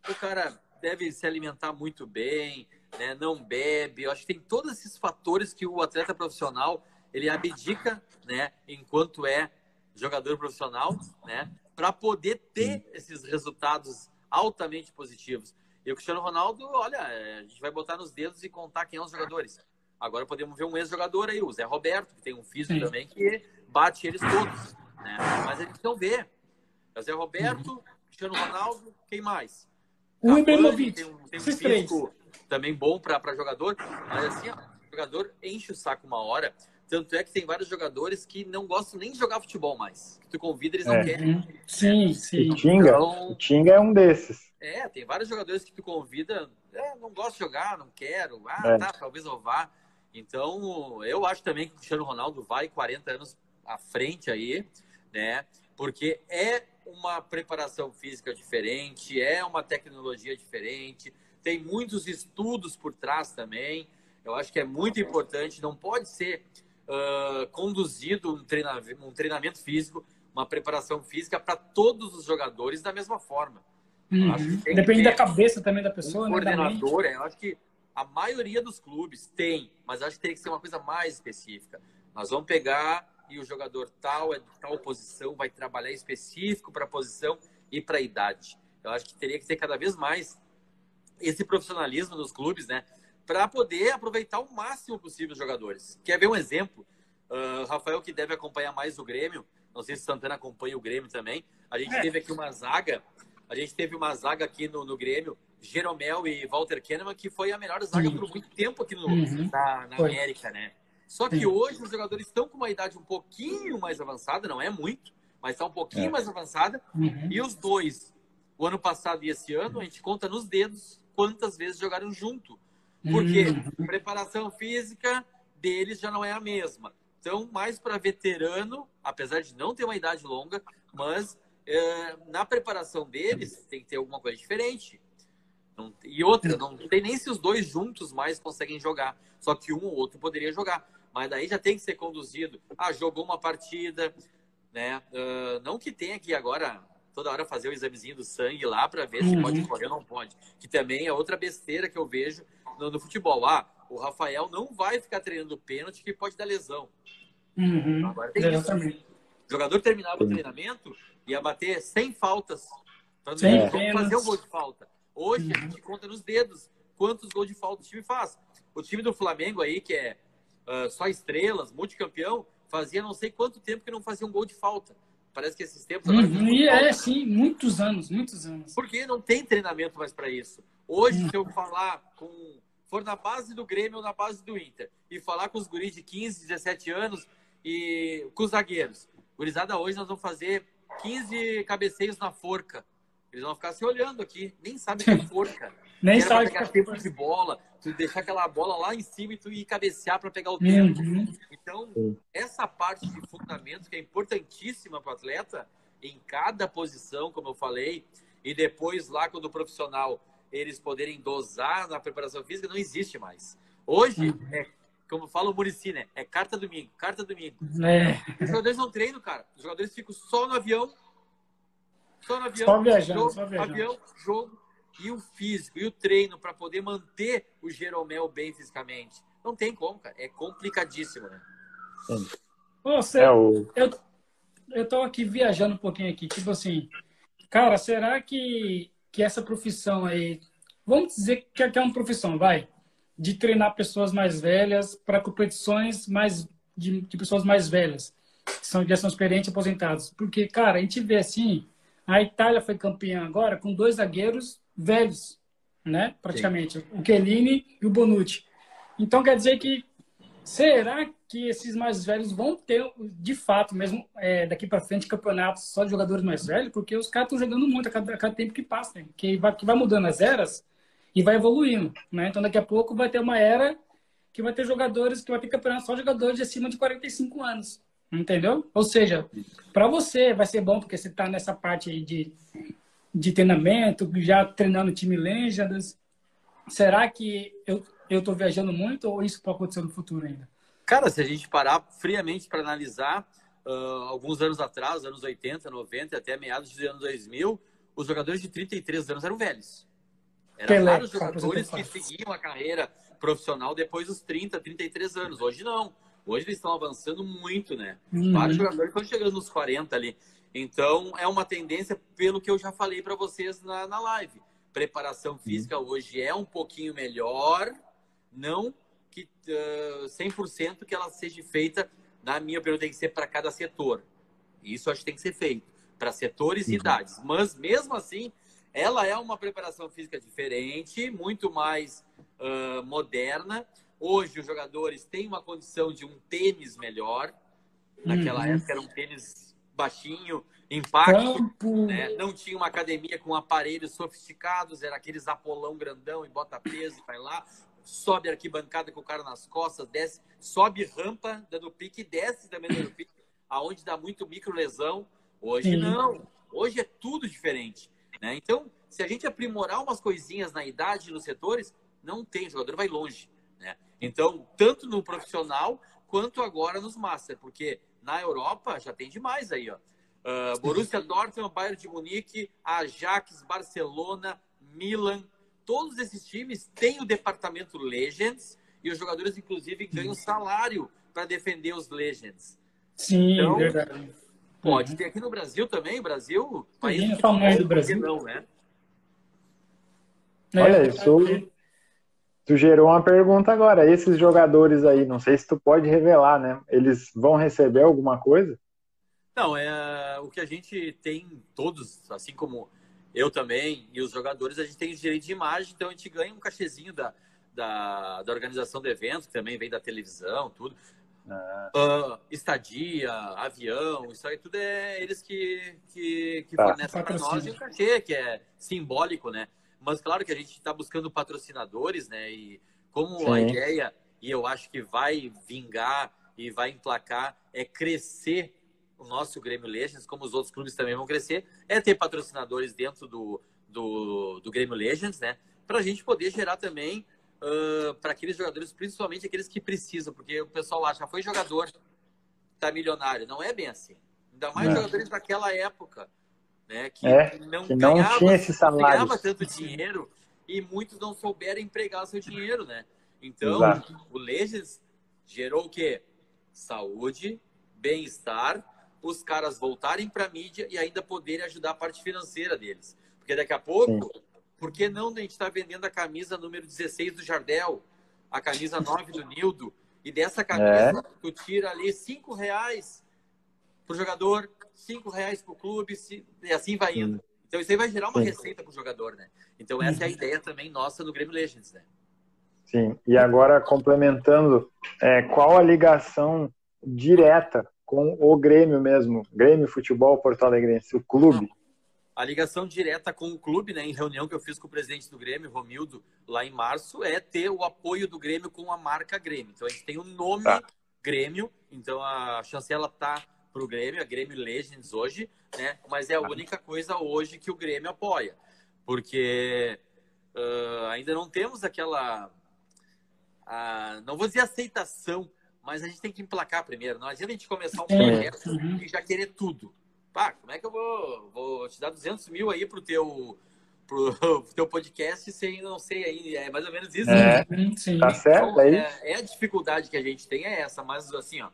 o cara deve se alimentar muito bem, né? não bebe. Eu acho que tem todos esses fatores que o atleta profissional ele abdica, né? Enquanto é jogador profissional, né? Para poder ter esses resultados altamente positivos. E o Cristiano Ronaldo, olha, é, a gente vai botar nos dedos e contar quem são os jogadores. Agora podemos ver um ex-jogador aí, o Zé Roberto, que tem um físico Sim. também que bate eles todos. Né? Mas a gente não vê. É o Zé Roberto, uhum. Cristiano Ronaldo, quem mais? O Ibrahimovic. Tem um, tem um físico também bom para jogador, mas assim, ó, o jogador enche o saco uma hora. Tanto é que tem vários jogadores que não gostam nem de jogar futebol mais. Que tu convida, eles não é. querem. Uhum. Sim, sim. O Tinga, então, o Tinga é um desses. É, tem vários jogadores que tu convida, é, não gosto de jogar, não quero. Ah, é. tá, talvez eu vá. Então, eu acho também que o Cristiano Ronaldo vai 40 anos à frente aí, né? Porque é uma preparação física diferente, é uma tecnologia diferente, tem muitos estudos por trás também. Eu acho que é muito importante, não pode ser uh, conduzido um treinamento, um treinamento físico, uma preparação física para todos os jogadores da mesma forma. Uhum. Depende da cabeça também da pessoa, um né? Coordenador, é, eu acho que a maioria dos clubes tem, mas acho que teria que ser uma coisa mais específica. Nós vamos pegar e o jogador tal é de tal posição, vai trabalhar específico para a posição e para a idade. Eu acho que teria que ter cada vez mais esse profissionalismo nos clubes, né? Para poder aproveitar o máximo possível os jogadores. Quer ver um exemplo? Uh, Rafael, que deve acompanhar mais o Grêmio, não sei se Santana acompanha o Grêmio também. A gente é. teve aqui uma zaga, a gente teve uma zaga aqui no, no Grêmio, Jeromel e Walter Kahneman, que foi a melhor zaga por muito tempo aqui no, uhum. na, na América, né? Só que Sim. hoje os jogadores estão com uma idade um pouquinho mais avançada, não é muito, mas está um pouquinho é. mais avançada. Uhum. E os dois, o ano passado e esse ano, a gente conta nos dedos quantas vezes jogaram junto. Porque uhum. preparação física deles já não é a mesma. Então, mais para veterano, apesar de não ter uma idade longa, mas é, na preparação deles tem que ter alguma coisa diferente. Não, e outra, não tem nem se os dois juntos mais conseguem jogar. Só que um ou outro poderia jogar. Mas daí já tem que ser conduzido. Ah, jogou uma partida, né? Uh, não que tenha que agora toda hora fazer o examezinho do sangue lá para ver se pode uhum. correr ou não pode. Que também é outra besteira que eu vejo no, no, futebol. Ah, o Rafael não vai ficar treinando pênalti que pode dar lesão. Uhum. Agora tem isso. O jogador terminava o treinamento e ia bater 100 faltas. Para fazer um gol de falta. Hoje a gente conta nos dedos quantos gols de falta o time faz. O time do Flamengo aí, que é uh, só estrelas, multicampeão, fazia não sei quanto tempo que não fazia um gol de falta. Parece que esses tempos agora. Uhum, e é, sim, muitos anos, muitos anos. Porque não tem treinamento mais para isso. Hoje, uhum. se eu falar com. for na base do Grêmio ou na base do Inter, e falar com os guris de 15, 17 anos e com os zagueiros. Gurizada, hoje nós vamos fazer 15 cabeceios na forca Eles vão ficar se olhando aqui, nem sabem o que for, cara. nem sabe pegar tempo de bola, tu deixar aquela bola lá em cima e tu ir cabecear para pegar o tempo. Uhum. Então, essa parte de fundamento que é importantíssima para o atleta, em cada posição, como eu falei, e depois lá quando o profissional eles poderem dosar na preparação física, não existe mais. Hoje, uhum. é, como fala o Murici, né? É carta domingo, carta domingo. É. Os jogadores não treinam, cara. Os jogadores ficam só no avião. Só no avião. Só viajando, jogo, só viajando. Avião, jogo. E o físico, e o treino para poder manter o Jeromel bem fisicamente. Não tem como, cara. É complicadíssimo, né? Você, é o... eu, eu tô aqui viajando um pouquinho aqui. Tipo assim, cara, será que, que essa profissão aí... Vamos dizer que é uma profissão, vai de treinar pessoas mais velhas para competições mais de, de, pessoas mais velhas, que são, já são experientes aposentados. Porque, cara, a gente vê assim, a Itália foi campeã agora com dois zagueiros velhos, né? Praticamente. Sim. O Chiellini e o Bonucci. Então, quer dizer que será que esses mais velhos vão ter, de fato, mesmo é, daqui para frente, campeonatos só de jogadores mais velhos? Porque os caras estão jogando muito a cada, a cada, tempo que passa, né? que, vai, que vai mudando as eras e vai evoluindo, né? Então daqui a pouco vai ter uma era que vai ter jogadores que vai ter campeonato só jogadores de acima de 45 anos, entendeu? Ou seja, para você vai ser bom porque você está nessa parte aí de de treinamento, já treinando time Legends. Será que eu eu estou viajando muito ou isso pode acontecer no futuro ainda? Cara, se a gente parar friamente para analisar, uh, alguns anos atrás, anos 80, 90, até meados dos anos 2000, os jogadores de 33 anos eram velhos. Eram vários jogadores que seguiam a carreira profissional depois dos 30, 33 anos. Hoje não. Hoje eles estão avançando muito, né? Uhum. Vários jogadores estão chegando nos 40 ali. Então, é uma tendência, pelo que eu já falei para vocês na, na live. Preparação física uhum. hoje é um pouquinho melhor, não que uh, 100% que ela seja feita, na minha opinião, tem que ser para cada setor. Isso acho que tem que ser feito para setores uhum. e idades. Mas, mesmo assim, ela é uma preparação física diferente, muito mais uh, moderna. Hoje os jogadores têm uma condição de um tênis melhor. Naquela uhum. época era um tênis baixinho, impacto, né? não tinha uma academia com aparelhos sofisticados, era aqueles apolão grandão e bota peso, vai lá, sobe arquibancada com o cara nas costas, desce, sobe rampa dando pique, desce também dando pique, aonde dá muito micro lesão. Hoje Sim. não, hoje é tudo diferente. Né? Então, se a gente aprimorar umas coisinhas na idade nos setores, não tem, o jogador vai longe. Né? Então, tanto no profissional quanto agora nos Master, porque na Europa já tem demais aí. Ó. Uh, Borussia Dortmund, Bayern de Munique, Ajax, Barcelona, Milan, todos esses times têm o departamento Legends e os jogadores, inclusive, ganham salário para defender os Legends. Sim, então, verdade. Pode uhum. ter aqui no Brasil também, o Brasil, país é famoso do Brasil. Não, né? É, Olha, isso tu gerou uma pergunta agora. Esses jogadores aí, não sei se tu pode revelar, né? Eles vão receber alguma coisa? Não, é o que a gente tem todos, assim como eu também e os jogadores, a gente tem direito de imagem, então a gente ganha um cachezinho da, da, da organização do evento, que também vem da televisão, tudo. Uh, estadia, avião, isso aí tudo é eles que, que, que tá. fornecem para nós e o cachê, que é simbólico, né? Mas claro que a gente está buscando patrocinadores, né? E como Sim. a ideia, e eu acho que vai vingar e vai emplacar, é crescer o nosso Grêmio Legends, como os outros clubes também vão crescer, é ter patrocinadores dentro do, do, do Grêmio Legends, né? Para a gente poder gerar também uh, para aqueles jogadores, principalmente aqueles que precisam, porque o pessoal acha, foi jogador, tá milionário. Não é bem assim. Ainda mais é. jogadores daquela época, né? Que é, não, que não ganhava, tinha esse salário. ganhava tanto dinheiro e muitos não souberam empregar seu dinheiro, né? Então, Exato. o Legends gerou o quê? Saúde, bem-estar, os caras voltarem para a mídia e ainda poderem ajudar a parte financeira deles. Porque daqui a pouco, Sim. Por que não a gente está vendendo a camisa número 16 do Jardel, a camisa 9 do Nildo, e dessa camisa é. tu tira ali 5 reais pro jogador, 5 reais pro clube, e assim vai indo. Então isso aí vai gerar uma Sim. receita pro jogador, né? Então essa é a uhum. ideia também nossa do Grêmio Legends, né? Sim, e agora complementando, é, qual a ligação direta com o Grêmio mesmo, Grêmio Futebol Porto Alegrense, o clube? a ligação direta com o clube, né, em reunião que eu fiz com o presidente do Grêmio, Romildo, lá em março, é ter o apoio do Grêmio com a marca Grêmio. Então a gente tem o nome tá. Grêmio, então a chancela tá para o Grêmio, a Grêmio Legends hoje, né? Mas é a única coisa hoje que o Grêmio apoia, porque uh, ainda não temos aquela, uh, não vou dizer aceitação, mas a gente tem que emplacar primeiro. Não adianta a gente começar um é. projeto uhum. e já querer tudo pá, como é que eu vou, vou te dar 200 mil aí pro teu, pro, pro teu podcast sem não sei aí, é mais ou menos isso. É, né? Sim. Tá certo, então, é, é, a dificuldade que a gente tem é essa, mas assim, ó,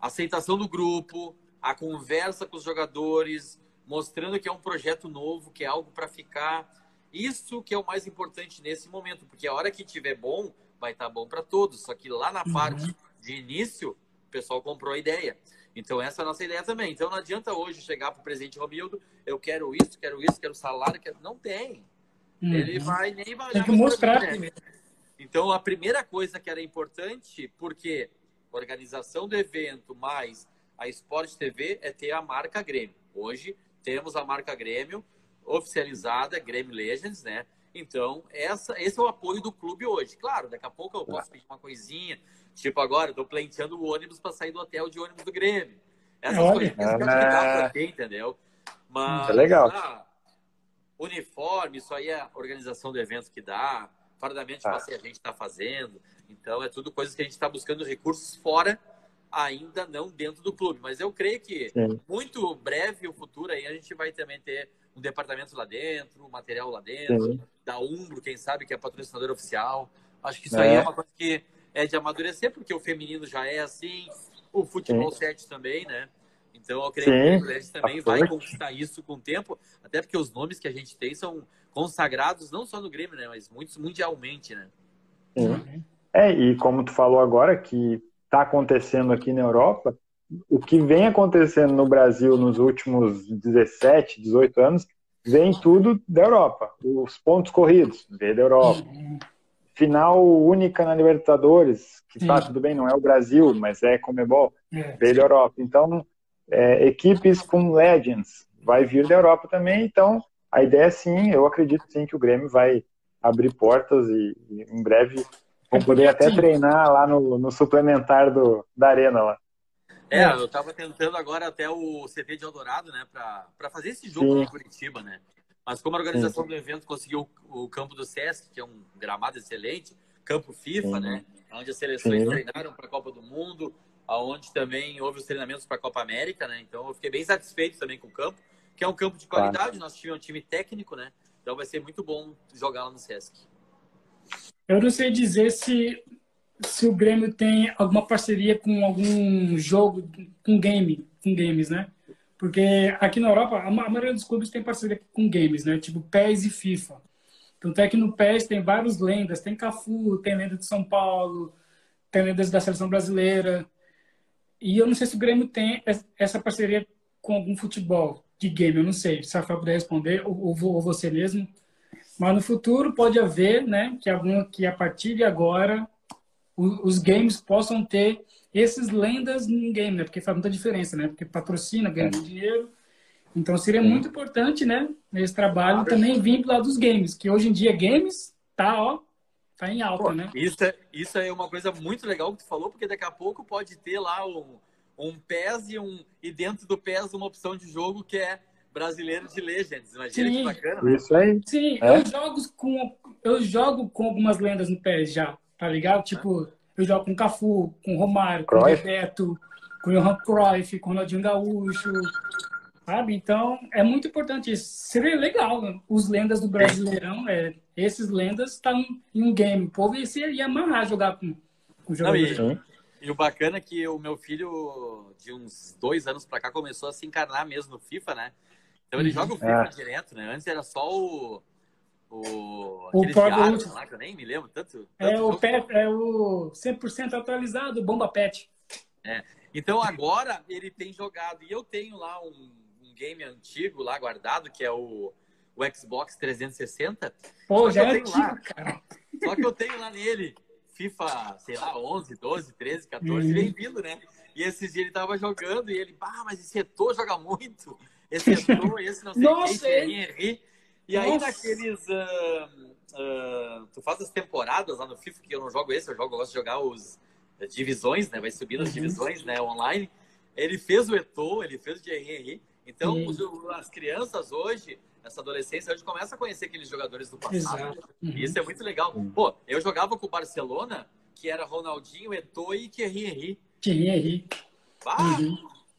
aceitação do grupo, a conversa com os jogadores, mostrando que é um projeto novo, que é algo para ficar. Isso que é o mais importante nesse momento, porque a hora que tiver bom, vai estar tá bom para todos. Só que lá na uhum. parte de início, o pessoal comprou a ideia. Então, essa é a nossa ideia também. Então, não adianta hoje chegar para o presidente Romildo, eu quero isso, quero isso, quero salário, quero... não tem. Uhum. Ele vai nem vai Tem que mostrar. Então, a primeira coisa que era importante, porque organização do evento mais a Sport TV é ter a marca Grêmio. Hoje temos a marca Grêmio oficializada, Grêmio Legends, né? Então, essa, esse é o apoio do clube hoje. Claro, daqui a pouco eu posso pedir uma coisinha, Tipo, agora, eu tô planteando o ônibus para sair do hotel de ônibus do Grêmio. Essas Olha, coisas que eu pra ter, entendeu? Mas, é legal. Ah, uniforme, isso aí é a organização do evento que dá. Fardamento ah. a gente está fazendo. Então, é tudo coisas que a gente está buscando recursos fora, ainda não dentro do clube. Mas eu creio que Sim. muito breve, o futuro aí, a gente vai também ter um departamento lá dentro, material lá dentro, Sim. da Umbro, quem sabe, que é patrocinador oficial. Acho que isso é. aí é uma coisa que é de amadurecer, porque o feminino já é assim, o futebol 7 também, né? Então eu creio Sim, que o Grêmio também vai conquistar isso com o tempo, até porque os nomes que a gente tem são consagrados não só no Grêmio, né? Mas muitos mundialmente, né? Sim. É, e como tu falou agora que está acontecendo aqui na Europa, o que vem acontecendo no Brasil nos últimos 17, 18 anos, vem tudo da Europa. Os pontos corridos, veio da Europa. Uhum final única na Libertadores, que tá tudo bem, não é o Brasil, mas é Comebol, é. veio da Europa. Então, é, equipes com legends vai vir da Europa também. Então, a ideia é sim, eu acredito sim que o Grêmio vai abrir portas e, e em breve vão poder até treinar lá no, no suplementar do, da arena lá. É, eu tava tentando agora até o CT de Eldorado, né, para fazer esse jogo em Curitiba, né? Mas como a organização do evento conseguiu o campo do Sesc, que é um gramado excelente, campo FIFA, né? Onde as seleções Sim. treinaram para a Copa do Mundo, aonde também houve os treinamentos para a Copa América, né? Então eu fiquei bem satisfeito também com o campo, que é um campo de qualidade, nosso time é um time técnico, né? Então vai ser muito bom jogar lá no Sesc. Eu não sei dizer se se o Grêmio tem alguma parceria com algum jogo, com game, com games, né? Porque aqui na Europa, a maioria dos clubes tem parceria com games, né? Tipo PES e FIFA. Tanto é que no PES tem várias lendas. Tem Cafu, tem lenda de São Paulo, tem lendas da seleção brasileira. E eu não sei se o Grêmio tem essa parceria com algum futebol de game, eu não sei. Se a Rafael puder responder, ou, ou você mesmo. Mas no futuro pode haver, né, que, algum, que a partir de agora os games possam ter esses lendas em game, né? Porque faz muita diferença, né? Porque patrocina, ganha é. dinheiro. Então seria muito importante, né? Nesse trabalho também vir pro lado dos games, que hoje em dia games tá, ó, tá em alta, Pô, né? Isso é, isso é uma coisa muito legal que tu falou, porque daqui a pouco pode ter lá um, um PES e, um, e dentro do PES uma opção de jogo que é brasileiro de Legends. Imagina Sim. que bacana. Né? Isso aí. Sim, é? eu, jogo com, eu jogo com algumas lendas no PES já, tá ligado? Tipo, eu jogo com Cafu, com Romário, com Cruyff. Bebeto, com Johan Cruyff, com Ronaldinho Gaúcho, sabe? Então, é muito importante isso. Seria legal, né? os lendas do Brasileirão, é, esses lendas estão em um game. O povo ia, ia amarrar jogar com, com jogadores. Não, e, e, o bacana é que o meu filho, de uns dois anos pra cá, começou a se encarnar mesmo no FIFA, né? Então ele uhum. joga o FIFA é. direto, né? Antes era só o o, o diários lá, que eu nem me lembro tanto. tanto é, o pet, é o 100% atualizado, Bomba Pet. É. Então agora ele tem jogado, e eu tenho lá um game antigo lá guardado, que é o, o Xbox 360. Pô, já é antigo, lá, cara. Só que eu tenho lá nele FIFA, sei lá, 11, 12, 13, 14, uhum. vem vindo, né? E esses dias ele tava jogando e ele, ah, mas esse retor joga muito. esse entrou, esse não sei Nossa, quem, Henry. E aí Nossa. naqueles. Uh, uh, tu faz as temporadas lá no FIFA, que eu não jogo esse, eu jogo, eu gosto de jogar os uh, divisões, né? Vai subindo as uhum. divisões, né? Online. Ele fez o Eto'o, ele fez o Henry. Então, uhum. os, as crianças hoje, essa adolescência, hoje começa a conhecer aqueles jogadores do passado. Uhum. E isso é muito legal. Pô, eu jogava com o Barcelona, que era Ronaldinho, Eto'o e Thierry Henry. Thierry Henry. Ah,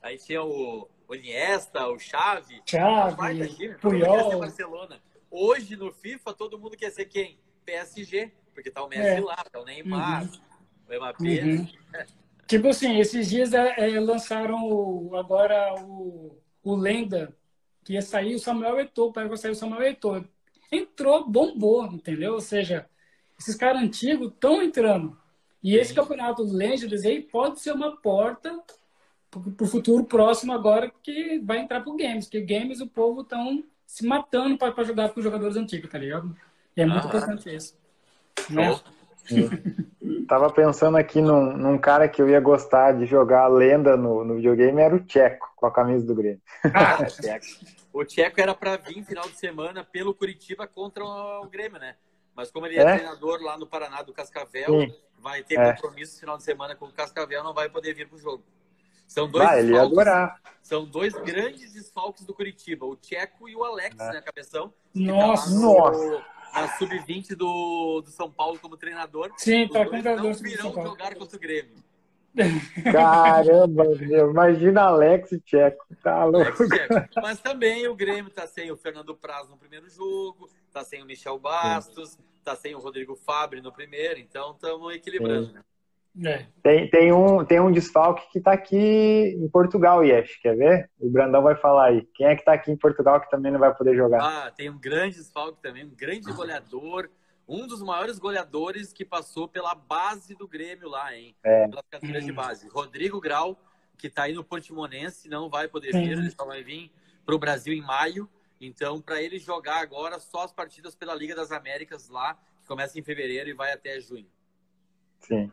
Aí tinha o, o Iniesta, o Xavi. Xavi, Puyol. Barcelona. Hoje, no FIFA, todo mundo quer ser quem? PSG, porque tá o Messi é. lá, tá o Neymar, uhum. o Mbappé. Uhum. tipo assim, esses dias é, é, lançaram agora o, o Lenda, que ia sair o Samuel Eto'o, para sair o Samuel Eto'o. Entrou, bombou, entendeu? Ou seja, esses caras antigos estão entrando. E esse campeonato Legends aí pode ser uma porta para o futuro próximo agora que vai entrar para o games, que games o povo estão se matando para jogar com os jogadores antigos, tá ligado? E é muito ah, importante isso. Né? Tava pensando aqui num, num, cara que eu ia gostar de jogar lenda no, no videogame, era o Tcheco, com a camisa do Grêmio. Ah, o Tcheco. Era para vir final de semana pelo Curitiba contra o Grêmio, né? Mas como ele é, é treinador lá no Paraná do Cascavel, Sim. vai ter é. compromisso final de semana com o Cascavel, não vai poder vir pro jogo. São dois, ah, ele ia adorar. são dois grandes desfalques do Curitiba, o Tcheco e o Alex, é. né, cabeção? Nossa, tá nossa. Na sub-20 do, do São Paulo como treinador. Sim, tá com não virão jogar contra o Grêmio. Caramba, meu, imagina Alex e Tcheco, tá louco. Mas também o Grêmio tá sem o Fernando Praz no primeiro jogo, tá sem o Michel Bastos, Sim. tá sem o Rodrigo Fabre no primeiro, então estamos equilibrando, né? É. Tem, tem, um, tem um desfalque que está aqui em Portugal, Yesh. Quer ver? O Brandão vai falar aí. Quem é que está aqui em Portugal que também não vai poder jogar? Ah, tem um grande desfalque também, um grande goleador. Um dos maiores goleadores que passou pela base do Grêmio lá, hein? É. Pelas categorias de base. Rodrigo Grau, que está aí no Portimonense, não vai poder vir, ele só vai vir para o Brasil em maio. Então, para ele jogar agora só as partidas pela Liga das Américas lá, que começa em fevereiro e vai até junho. Sim.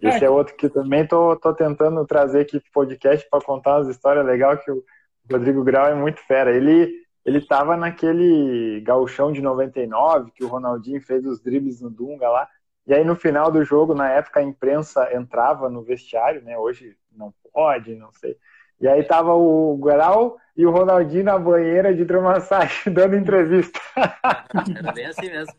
Esse é, é outro que também tô, tô tentando trazer aqui pro podcast para contar umas histórias legais que o Rodrigo Grau é muito fera. Ele ele tava naquele gauchão de 99 que o Ronaldinho fez os dribles no Dunga lá. E aí no final do jogo, na época a imprensa entrava no vestiário, né? Hoje não pode, não sei. E aí tava o Grau e o Ronaldinho na banheira de hidromassagem dando entrevista. Era bem assim mesmo.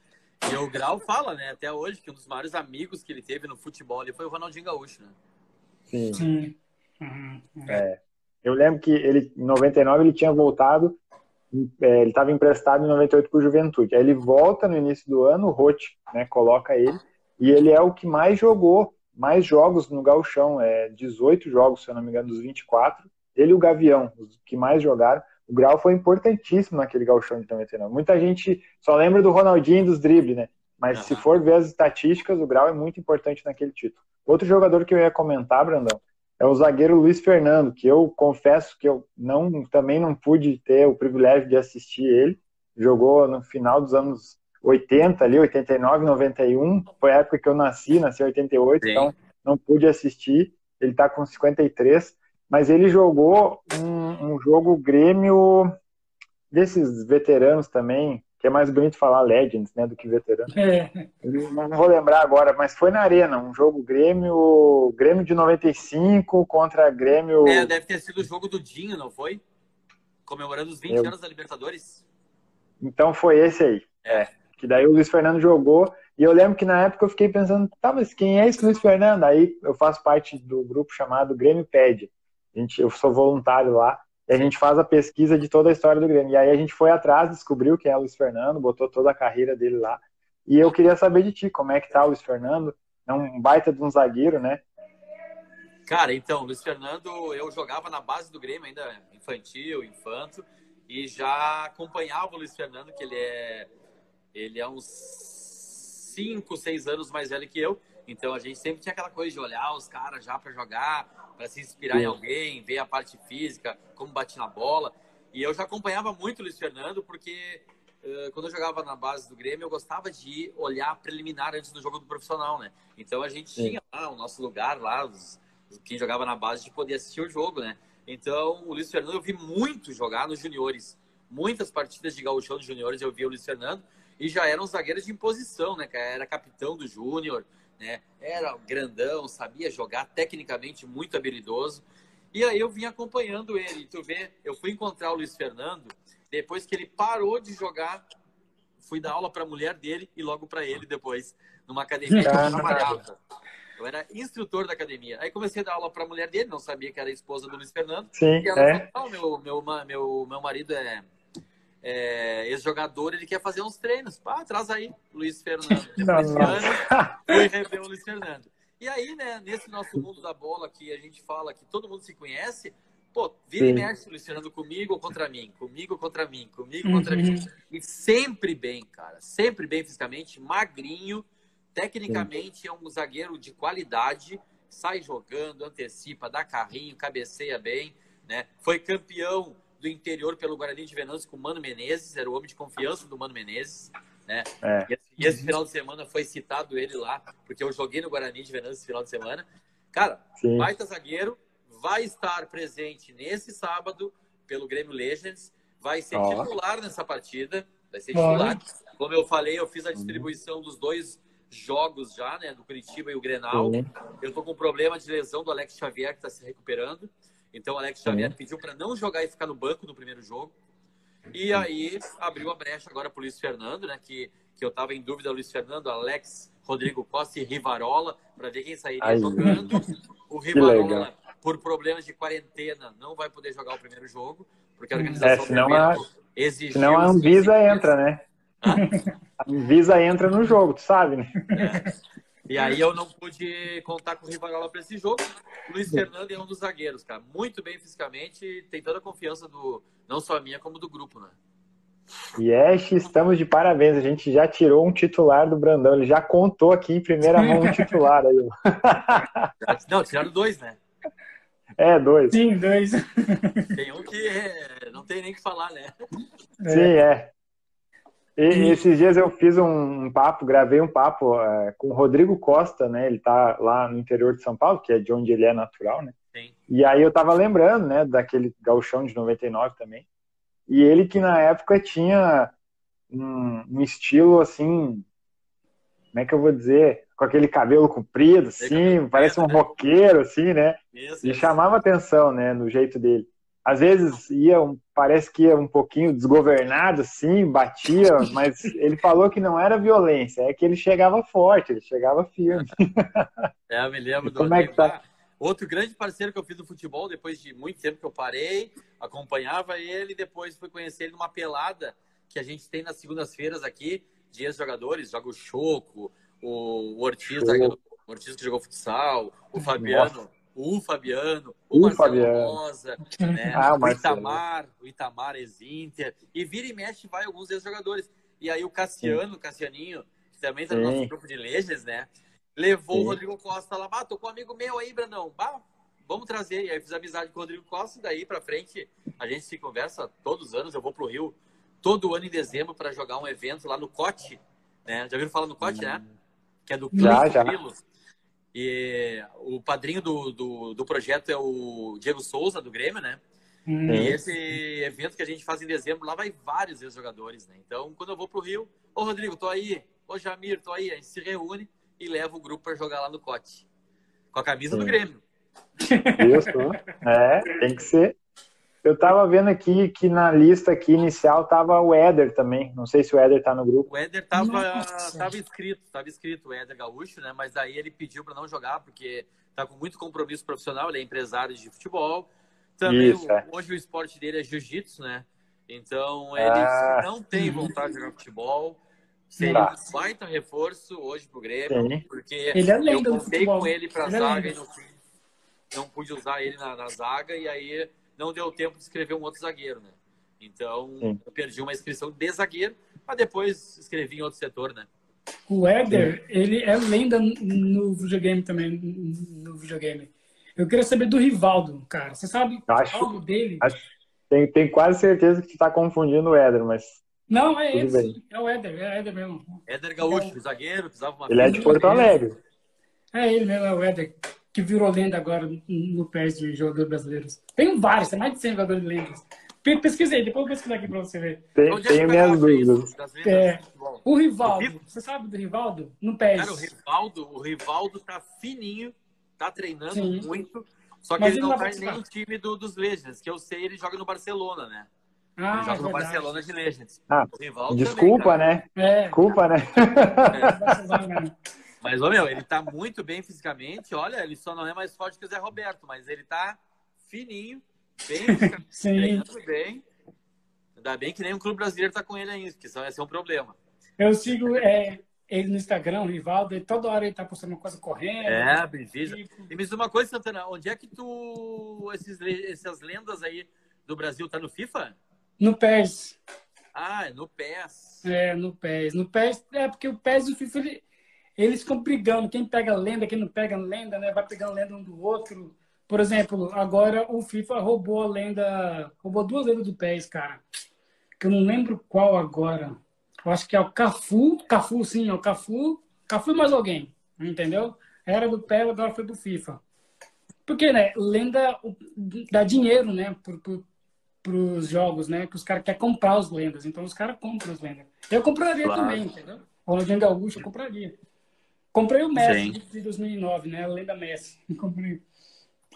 E o Grau fala, né, até hoje, que um dos maiores amigos que ele teve no futebol ali foi o Ronaldinho Gaúcho, né? Sim. Sim. Uhum. É. Eu lembro que ele, em 99 ele tinha voltado, é, ele estava emprestado em 98 para o Juventude. Aí ele volta no início do ano, o Rote né, coloca ele, e ele é o que mais jogou, mais jogos no Gauchão, é 18 jogos, se eu não me engano, dos 24. Ele e o Gavião, os que mais jogaram. O Grau foi importantíssimo naquele gauchão de 99. Muita gente só lembra do Ronaldinho e dos dribles, né? Mas uhum. se for ver as estatísticas, o Grau é muito importante naquele título. Outro jogador que eu ia comentar, Brandão, é o zagueiro Luiz Fernando, que eu confesso que eu não, também não pude ter o privilégio de assistir ele. Jogou no final dos anos 80 ali, 89, 91. Foi a época que eu nasci, nasci em 88, Sim. então não pude assistir. Ele está com 53 mas ele jogou um, um, jogo Grêmio desses veteranos também, que é mais bonito falar Legends, né, do que veterano. É. Não vou lembrar agora, mas foi na Arena, um jogo Grêmio, Grêmio de 95 contra Grêmio... É, deve ter sido o jogo do Dinho, não foi? Comemorando os 20 Eu... anos da Libertadores. Então foi esse aí. É. Que daí o Luiz Fernando jogou, e eu lembro que na época eu fiquei pensando, tá, mas quem é esse Luiz Fernando? Aí eu faço parte do grupo chamado Grêmio Pede a gente, eu sou voluntário lá, e a gente faz a pesquisa de toda a história do Grêmio. E aí a gente foi atrás, descobriu quem é o Luiz Fernando, botou toda a carreira dele lá. E eu queria saber de ti, como é que tá o Luiz Fernando? É um baita de um zagueiro, né? Cara, então, Luiz Fernando, eu jogava na base do Grêmio ainda infantil, infanto, e já acompanhava o Luiz Fernando, que ele é ele é uns 5, 6 anos mais velho que eu. Então a gente sempre tinha aquela coisa de olhar os caras já para jogar, para se inspirar em alguém, ver a parte física, como bate na bola. E eu já acompanhava muito o Luiz Fernando, porque uh, quando eu jogava na base do Grêmio, eu gostava de olhar preliminar antes do jogo do profissional, né? Então a gente Sim. tinha lá o nosso lugar lá, os, quem jogava na base, de poder assistir o jogo, né? Então, o Luiz Fernando eu vi muito jogar nos juniores. Muitas partidas de gauchão dos juniores eu vi o Luiz Fernando e já era um zagueiro de imposição, né? Era capitão do júnior, né? Era grandão, sabia jogar, tecnicamente muito habilidoso. E aí eu vim acompanhando ele. Tu vê, eu fui encontrar o Luiz Fernando depois que ele parou de jogar. Fui dar aula para a mulher dele e logo para ele depois, numa academia que eu trabalhava. Eu era instrutor da academia. Aí comecei a dar aula para a mulher dele, não sabia que era a esposa do Luiz Fernando. Sim, e ela é. falou: meu, meu, meu, meu marido é, é ex-jogador, ele quer fazer uns treinos. Ah, traz aí, Luiz Fernando. Fui rever o Luiz Fernando. E aí, né, nesse nosso mundo da bola que a gente fala que todo mundo se conhece, pô, vira Sim. e mexe, Luiz Fernando, comigo ou contra mim, comigo ou contra mim, comigo ou contra uhum. mim. E sempre bem, cara, sempre bem fisicamente, magrinho, tecnicamente Sim. é um zagueiro de qualidade, sai jogando, antecipa, dá carrinho, cabeceia bem, né? Foi campeão do interior pelo Guarani de Venâncio com o Mano Menezes, era o homem de confiança do Mano Menezes. Né? É. E, esse, e, esse, final de semana foi citado ele lá, porque eu joguei no Guarani de Venâncio esse final de semana. Cara, Sim. baita zagueiro, vai estar presente nesse sábado pelo Grêmio Legends, vai ser oh. titular nessa partida, vai ser titular. Oh. Como eu falei, eu fiz a distribuição dos dois jogos já, né, do Curitiba e o Grenal. Eu tô com um problema de lesão do Alex Xavier que está se recuperando. Então o Alex Xavier pediu para não jogar e ficar no banco no primeiro jogo. E aí abriu a brecha agora para o Luiz Fernando, né? Que, que eu estava em dúvida, Luiz Fernando, Alex, Rodrigo Costa e Rivarola, para ver quem sairia aí. jogando. O Rivarola, por problemas de quarentena, não vai poder jogar o primeiro jogo, porque a organização é, senão a, exigiu. Senão a Anvisa entra, né? Hã? A Anvisa entra no jogo, tu sabe, né? É. E aí eu não pude contar com o Rivarola para esse jogo. O Luiz Fernando é um dos zagueiros, cara. Muito bem fisicamente, tem toda a confiança do não só a minha, como do grupo, né? Yes, estamos de parabéns. A gente já tirou um titular do Brandão. Ele já contou aqui em primeira mão um titular. Aí. Não, tiraram dois, né? É, dois. Sim, dois. Tem um que é... não tem nem que falar, né? Sim, é. E, esses dias eu fiz um papo, gravei um papo é, com o Rodrigo Costa, né? Ele tá lá no interior de São Paulo, que é de onde ele é natural, né? Sim. E aí eu tava lembrando, né, daquele gauchão de 99 também. E ele que na época tinha um, um estilo assim, como é que eu vou dizer? Com aquele cabelo comprido, assim, parece um né? roqueiro, assim, né? Isso, e chamava atenção, né, no jeito dele às vezes ia, parece que ia um pouquinho desgovernado, assim, batia, mas ele falou que não era violência, é que ele chegava forte, ele chegava firme. É, eu me lembro do. Como é que tá? Outro grande parceiro que eu fiz do futebol, depois de muito tempo que eu parei, acompanhava ele, depois fui conhecer ele numa pelada que a gente tem nas segundas-feiras aqui, de ex-jogadores, joga o Choco, o Ortiz, o Ortiz que jogou futsal, o Fabiano. Nossa o Fabiano, o, o Marcelo Fabiano. Rosa, né? ah, o, Itamar, o Itamar ex-Inter, e vira e mexe vai alguns ex-jogadores. E aí o Cassiano, o Cassianinho, que também está no nosso grupo de Legends, né? Levou Sim. o Rodrigo Costa lá, ah, tô com um amigo meu aí, Brandão, bah, vamos trazer. E aí fiz amizade com o Rodrigo Costa, e daí pra frente a gente se conversa todos os anos, eu vou pro Rio todo ano em dezembro para jogar um evento lá no Cote, né? Já viram falar no Cote, né? Hum. Que é do já, já. E o padrinho do, do, do, projeto é o Diego Souza, do Grêmio, né? Uhum. E esse evento que a gente faz em dezembro, lá vai vários ex-jogadores, né? Então, quando eu vou pro Rio, ô Rodrigo, tô aí, ô Jamir, tô aí, a gente se reúne e leva o grupo para jogar lá no Cote. Com a camisa Sim. do Grêmio. Isso, é, tem que ser. Eu tava vendo aqui que na lista aqui inicial tava o Éder também. Não sei se o Éder tá no grupo. O Éder tava, tava inscrito, tava inscrito o Éder Gaúcho, né? Mas aí ele pediu para não jogar porque tá com muito compromisso profissional, ele é empresário de futebol. Também Isso, é. hoje o esporte dele é jiu-jitsu, né? Então ele ah. não tem vontade de jogar futebol. Seria tá. um baita reforço hoje pro Grêmio, Sim. porque ele é eu contei com ele pra ele é zaga é e não, não pude usar ele na, na zaga, e aí não deu tempo de escrever um outro zagueiro, né? Então, Sim. eu perdi uma inscrição de zagueiro, mas depois escrevi em outro setor, né? O Éder, ele é lenda no videogame também, no videogame. Eu queria saber do Rivaldo, cara. Você sabe acho, algo dele? Acho, tem, tem quase certeza que você está confundindo o Éder, mas... Não, é esse. Bem. É o Éder, é o Éder mesmo. Éder Gaúcho, é. zagueiro, precisava uma... Ele é de Porto Alegre. É ele mesmo, é o Éder que virou lenda agora no PES de jogadores brasileiros? Tem vários, tem mais de 100 jogadores de lendas. Pesquisei, depois eu pesquisar aqui pra você ver. Tem, é tem minhas dúvidas. É, o Rivaldo, você sabe do Rivaldo? No PES. Cara, o Rivaldo, o Rivaldo tá fininho, tá treinando Sim. muito, só que Mas ele, não tá em nenhum time do, dos Legends, que eu sei, ele joga no Barcelona, né? Ah, ele joga é no Barcelona de Legends. Ah, desculpa, também, né? É. Desculpa, né? É. Mas, ô, meu, ele tá muito bem fisicamente. Olha, ele só não é mais forte que o Zé Roberto, mas ele tá fininho, bem treinando bem. Ainda bem que nem um clube brasileiro tá com ele ainda, porque senão ia ser um problema. Eu sigo é, ele no Instagram, o Rivaldo, e toda hora ele tá postando uma coisa correndo. É, bem tipo... E me diz uma coisa, Santana, onde é que tu. Esses, essas lendas aí do Brasil tá no FIFA? No PES. Ah, é no PES. É, no PES. No PES, é porque o PES e o FIFA, ele, eles ficam brigando. Quem pega lenda, quem não pega lenda, né? Vai pegando lenda um do outro. Por exemplo, agora o FIFA roubou a lenda. Roubou duas lendas do PES, cara. Que eu não lembro qual agora. Eu acho que é o Cafu. Cafu, sim, é o Cafu. Cafu e mais alguém. Entendeu? Era do PES, agora foi do FIFA. Porque, né? Lenda dá dinheiro, né? Por, por, pros jogos, né? Que os caras querem comprar os lendas. Então os caras compram as lendas. Eu compraria claro. também, entendeu? Ronaldinho Gaúcho eu compraria. Comprei o Messi Sim. de 2009, né? A lenda Messi. Comprei.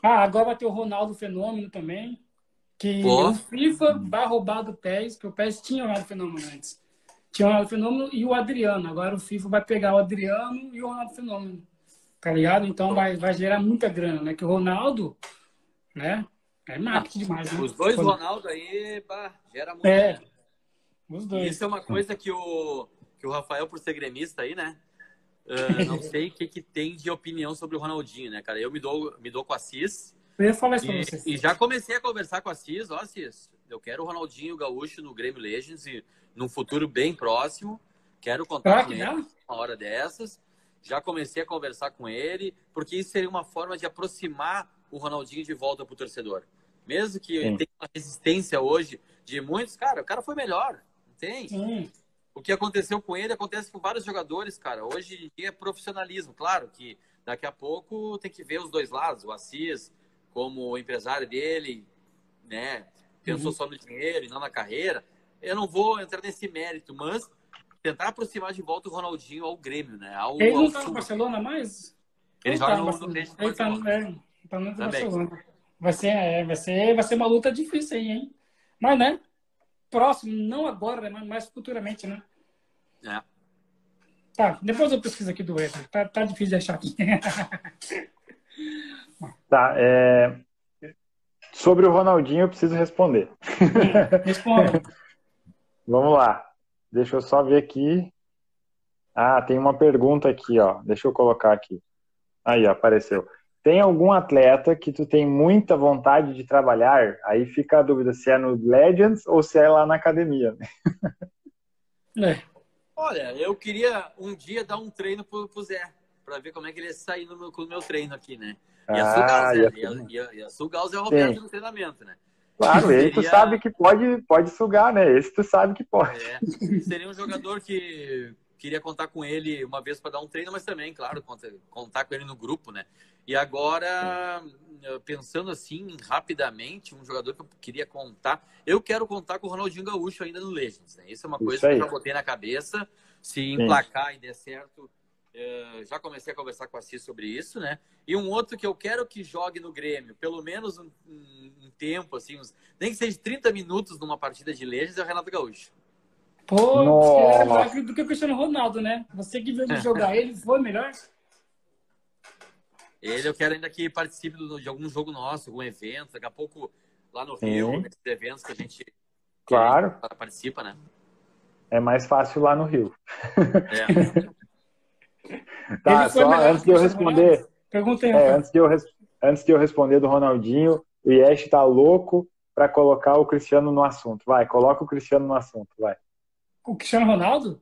Ah, agora vai ter o Ronaldo Fenômeno também. Que Pô. o FIFA vai roubar do PES, que o PES tinha o Ronaldo Fenômeno antes. Tinha o Ronaldo Fenômeno e o Adriano. Agora o FIFA vai pegar o Adriano e o Ronaldo Fenômeno. Tá ligado? Então vai, vai gerar muita grana, né? Que o Ronaldo, né? É marketing demais, né? Os dois Ronaldo aí, pá, gera muito. É. Os dois. Isso é uma coisa que o, que o Rafael, por ser gremista aí, né? Uh, não sei o que, que tem de opinião sobre o Ronaldinho, né, cara? Eu me dou, me dou com a Cis. Eu ia falar isso e, pra E já comecei a conversar com a Cis, ó, Cis, eu quero o Ronaldinho Gaúcho no Grêmio Legends e num futuro bem próximo. Quero contar com ele uma hora dessas. Já comecei a conversar com ele, porque isso seria uma forma de aproximar o Ronaldinho de volta pro torcedor. Mesmo que Sim. tenha uma resistência hoje de muitos, cara, o cara foi melhor. Tem. Sim. O que aconteceu com ele acontece com vários jogadores, cara. Hoje em dia é profissionalismo. Claro que daqui a pouco tem que ver os dois lados. O Assis, como empresário dele, né, pensou uhum. só no dinheiro e não na carreira. Eu não vou entrar nesse mérito, mas tentar aproximar de volta o Ronaldinho ao Grêmio, né? Ao, ele não tá no Barcelona mais? Ele, ele joga tá no, no, no Ele tá, é, tá no Barcelona. Vai ser, é, vai ser, vai ser uma luta difícil aí, hein? Mas, né? Próximo, não agora, mas mais futuramente, né? É. Tá, depois eu pesquiso aqui do Wesley. Tá, tá difícil de achar aqui. tá, é... Sobre o Ronaldinho, eu preciso responder. Responda. Vamos lá. Deixa eu só ver aqui. Ah, tem uma pergunta aqui, ó. Deixa eu colocar aqui. Aí, ó, apareceu. Tem algum atleta que tu tem muita vontade de trabalhar? Aí fica a dúvida se é no Legends ou se é lá na academia. É. Olha, eu queria um dia dar um treino pro, pro Zé, para ver como é que ele ia sair no meu, no meu treino aqui, né? Ia ah, sugar o Zé, ia, ia, ia sugar o Zé Roberto Sim. no treinamento, né? Claro, seria... ele tu sabe que pode, pode sugar, né? Esse tu sabe que pode. É, seria um jogador que queria contar com ele uma vez para dar um treino, mas também, claro, contar com ele no grupo, né? E agora, pensando assim, rapidamente, um jogador que eu queria contar, eu quero contar com o Ronaldinho Gaúcho ainda no Legends, né? Isso é uma coisa que eu já botei na cabeça. Se emplacar Sim. e der certo, eh, já comecei a conversar com a Cis sobre isso, né? E um outro que eu quero que jogue no Grêmio, pelo menos um, um, um tempo, assim, uns, nem que seja 30 minutos numa partida de Legends, é o Renato Gaúcho. Pô, é melhor do que o Cristiano Ronaldo, né? Você que viu ele jogar ele, foi melhor? Ele eu quero ainda que participe de algum jogo nosso, algum evento, daqui a pouco lá no Rio, nesses eventos que a gente, que claro. A gente participa, né? É mais fácil lá no Rio. É. tá, só antes de eu responder. Pergunta aí, é, antes, de eu, antes de eu responder do Ronaldinho, o Yesh tá louco para colocar o Cristiano no assunto. Vai, coloca o Cristiano no assunto, vai. O Cristiano Ronaldo?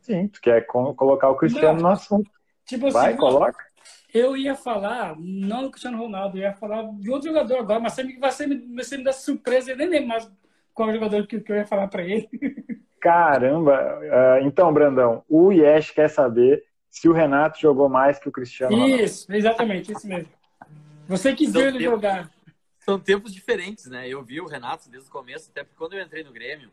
Sim, tu quer colocar o Cristiano não. no assunto. Tipo assim, Vai, coloca. Eu ia falar, não do Cristiano Ronaldo, eu ia falar de outro jogador agora, mas você me, você me, você me dá surpresa, eu nem lembro mais qual jogador que, que eu ia falar para ele. Caramba! Uh, então, Brandão, o Yesh quer saber se o Renato jogou mais que o Cristiano Ronaldo. Isso, exatamente, isso mesmo. Você que viu ele jogar. São tempos diferentes, né? Eu vi o Renato desde o começo, até porque quando eu entrei no Grêmio,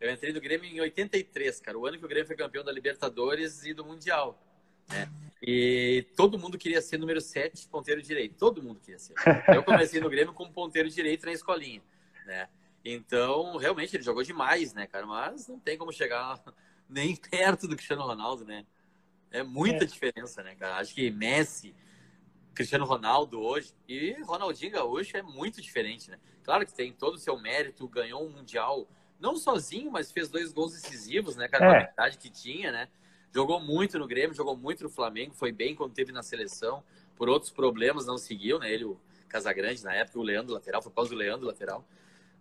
eu entrei no Grêmio em 83, cara, o ano que o Grêmio foi campeão da Libertadores e do Mundial. Né? E todo mundo queria ser número 7, ponteiro direito. Todo mundo queria ser. Eu comecei no Grêmio como ponteiro direito na escolinha, né? Então, realmente, ele jogou demais, né, cara? Mas não tem como chegar nem perto do Cristiano Ronaldo, né? É muita é. diferença, né, cara? Acho que Messi, Cristiano Ronaldo hoje e Ronaldinho Gaúcho é muito diferente, né? Claro que tem todo o seu mérito, ganhou um Mundial, não sozinho, mas fez dois gols decisivos, né, cara? É. A qualidade que tinha, né? Jogou muito no Grêmio, jogou muito no Flamengo, foi bem quando teve na seleção. Por outros problemas não seguiu, né? Ele, o Casagrande, na época, o Leandro lateral, foi pós do Leandro lateral.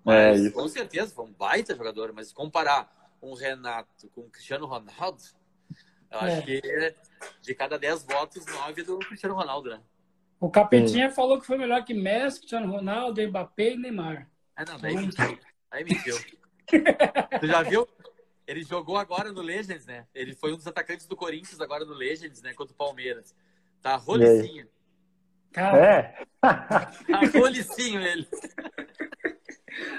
É, mas, é, com certeza, foi um baita jogador. Mas comparar um Renato com o Cristiano Ronaldo, eu acho é. que de cada 10 votos, 9 do Cristiano Ronaldo, né? O Capetinha Sim. falou que foi melhor que Messi, Cristiano Ronaldo, Mbappé e Neymar. Ah, não, daí mentiu. Aí mentiu. Tu já viu? Ele jogou agora no Legends, né? Ele foi um dos atacantes do Corinthians agora no Legends, né? Contra o Palmeiras. Tá rolicinho. Cara. É? Tá rolicinho ele.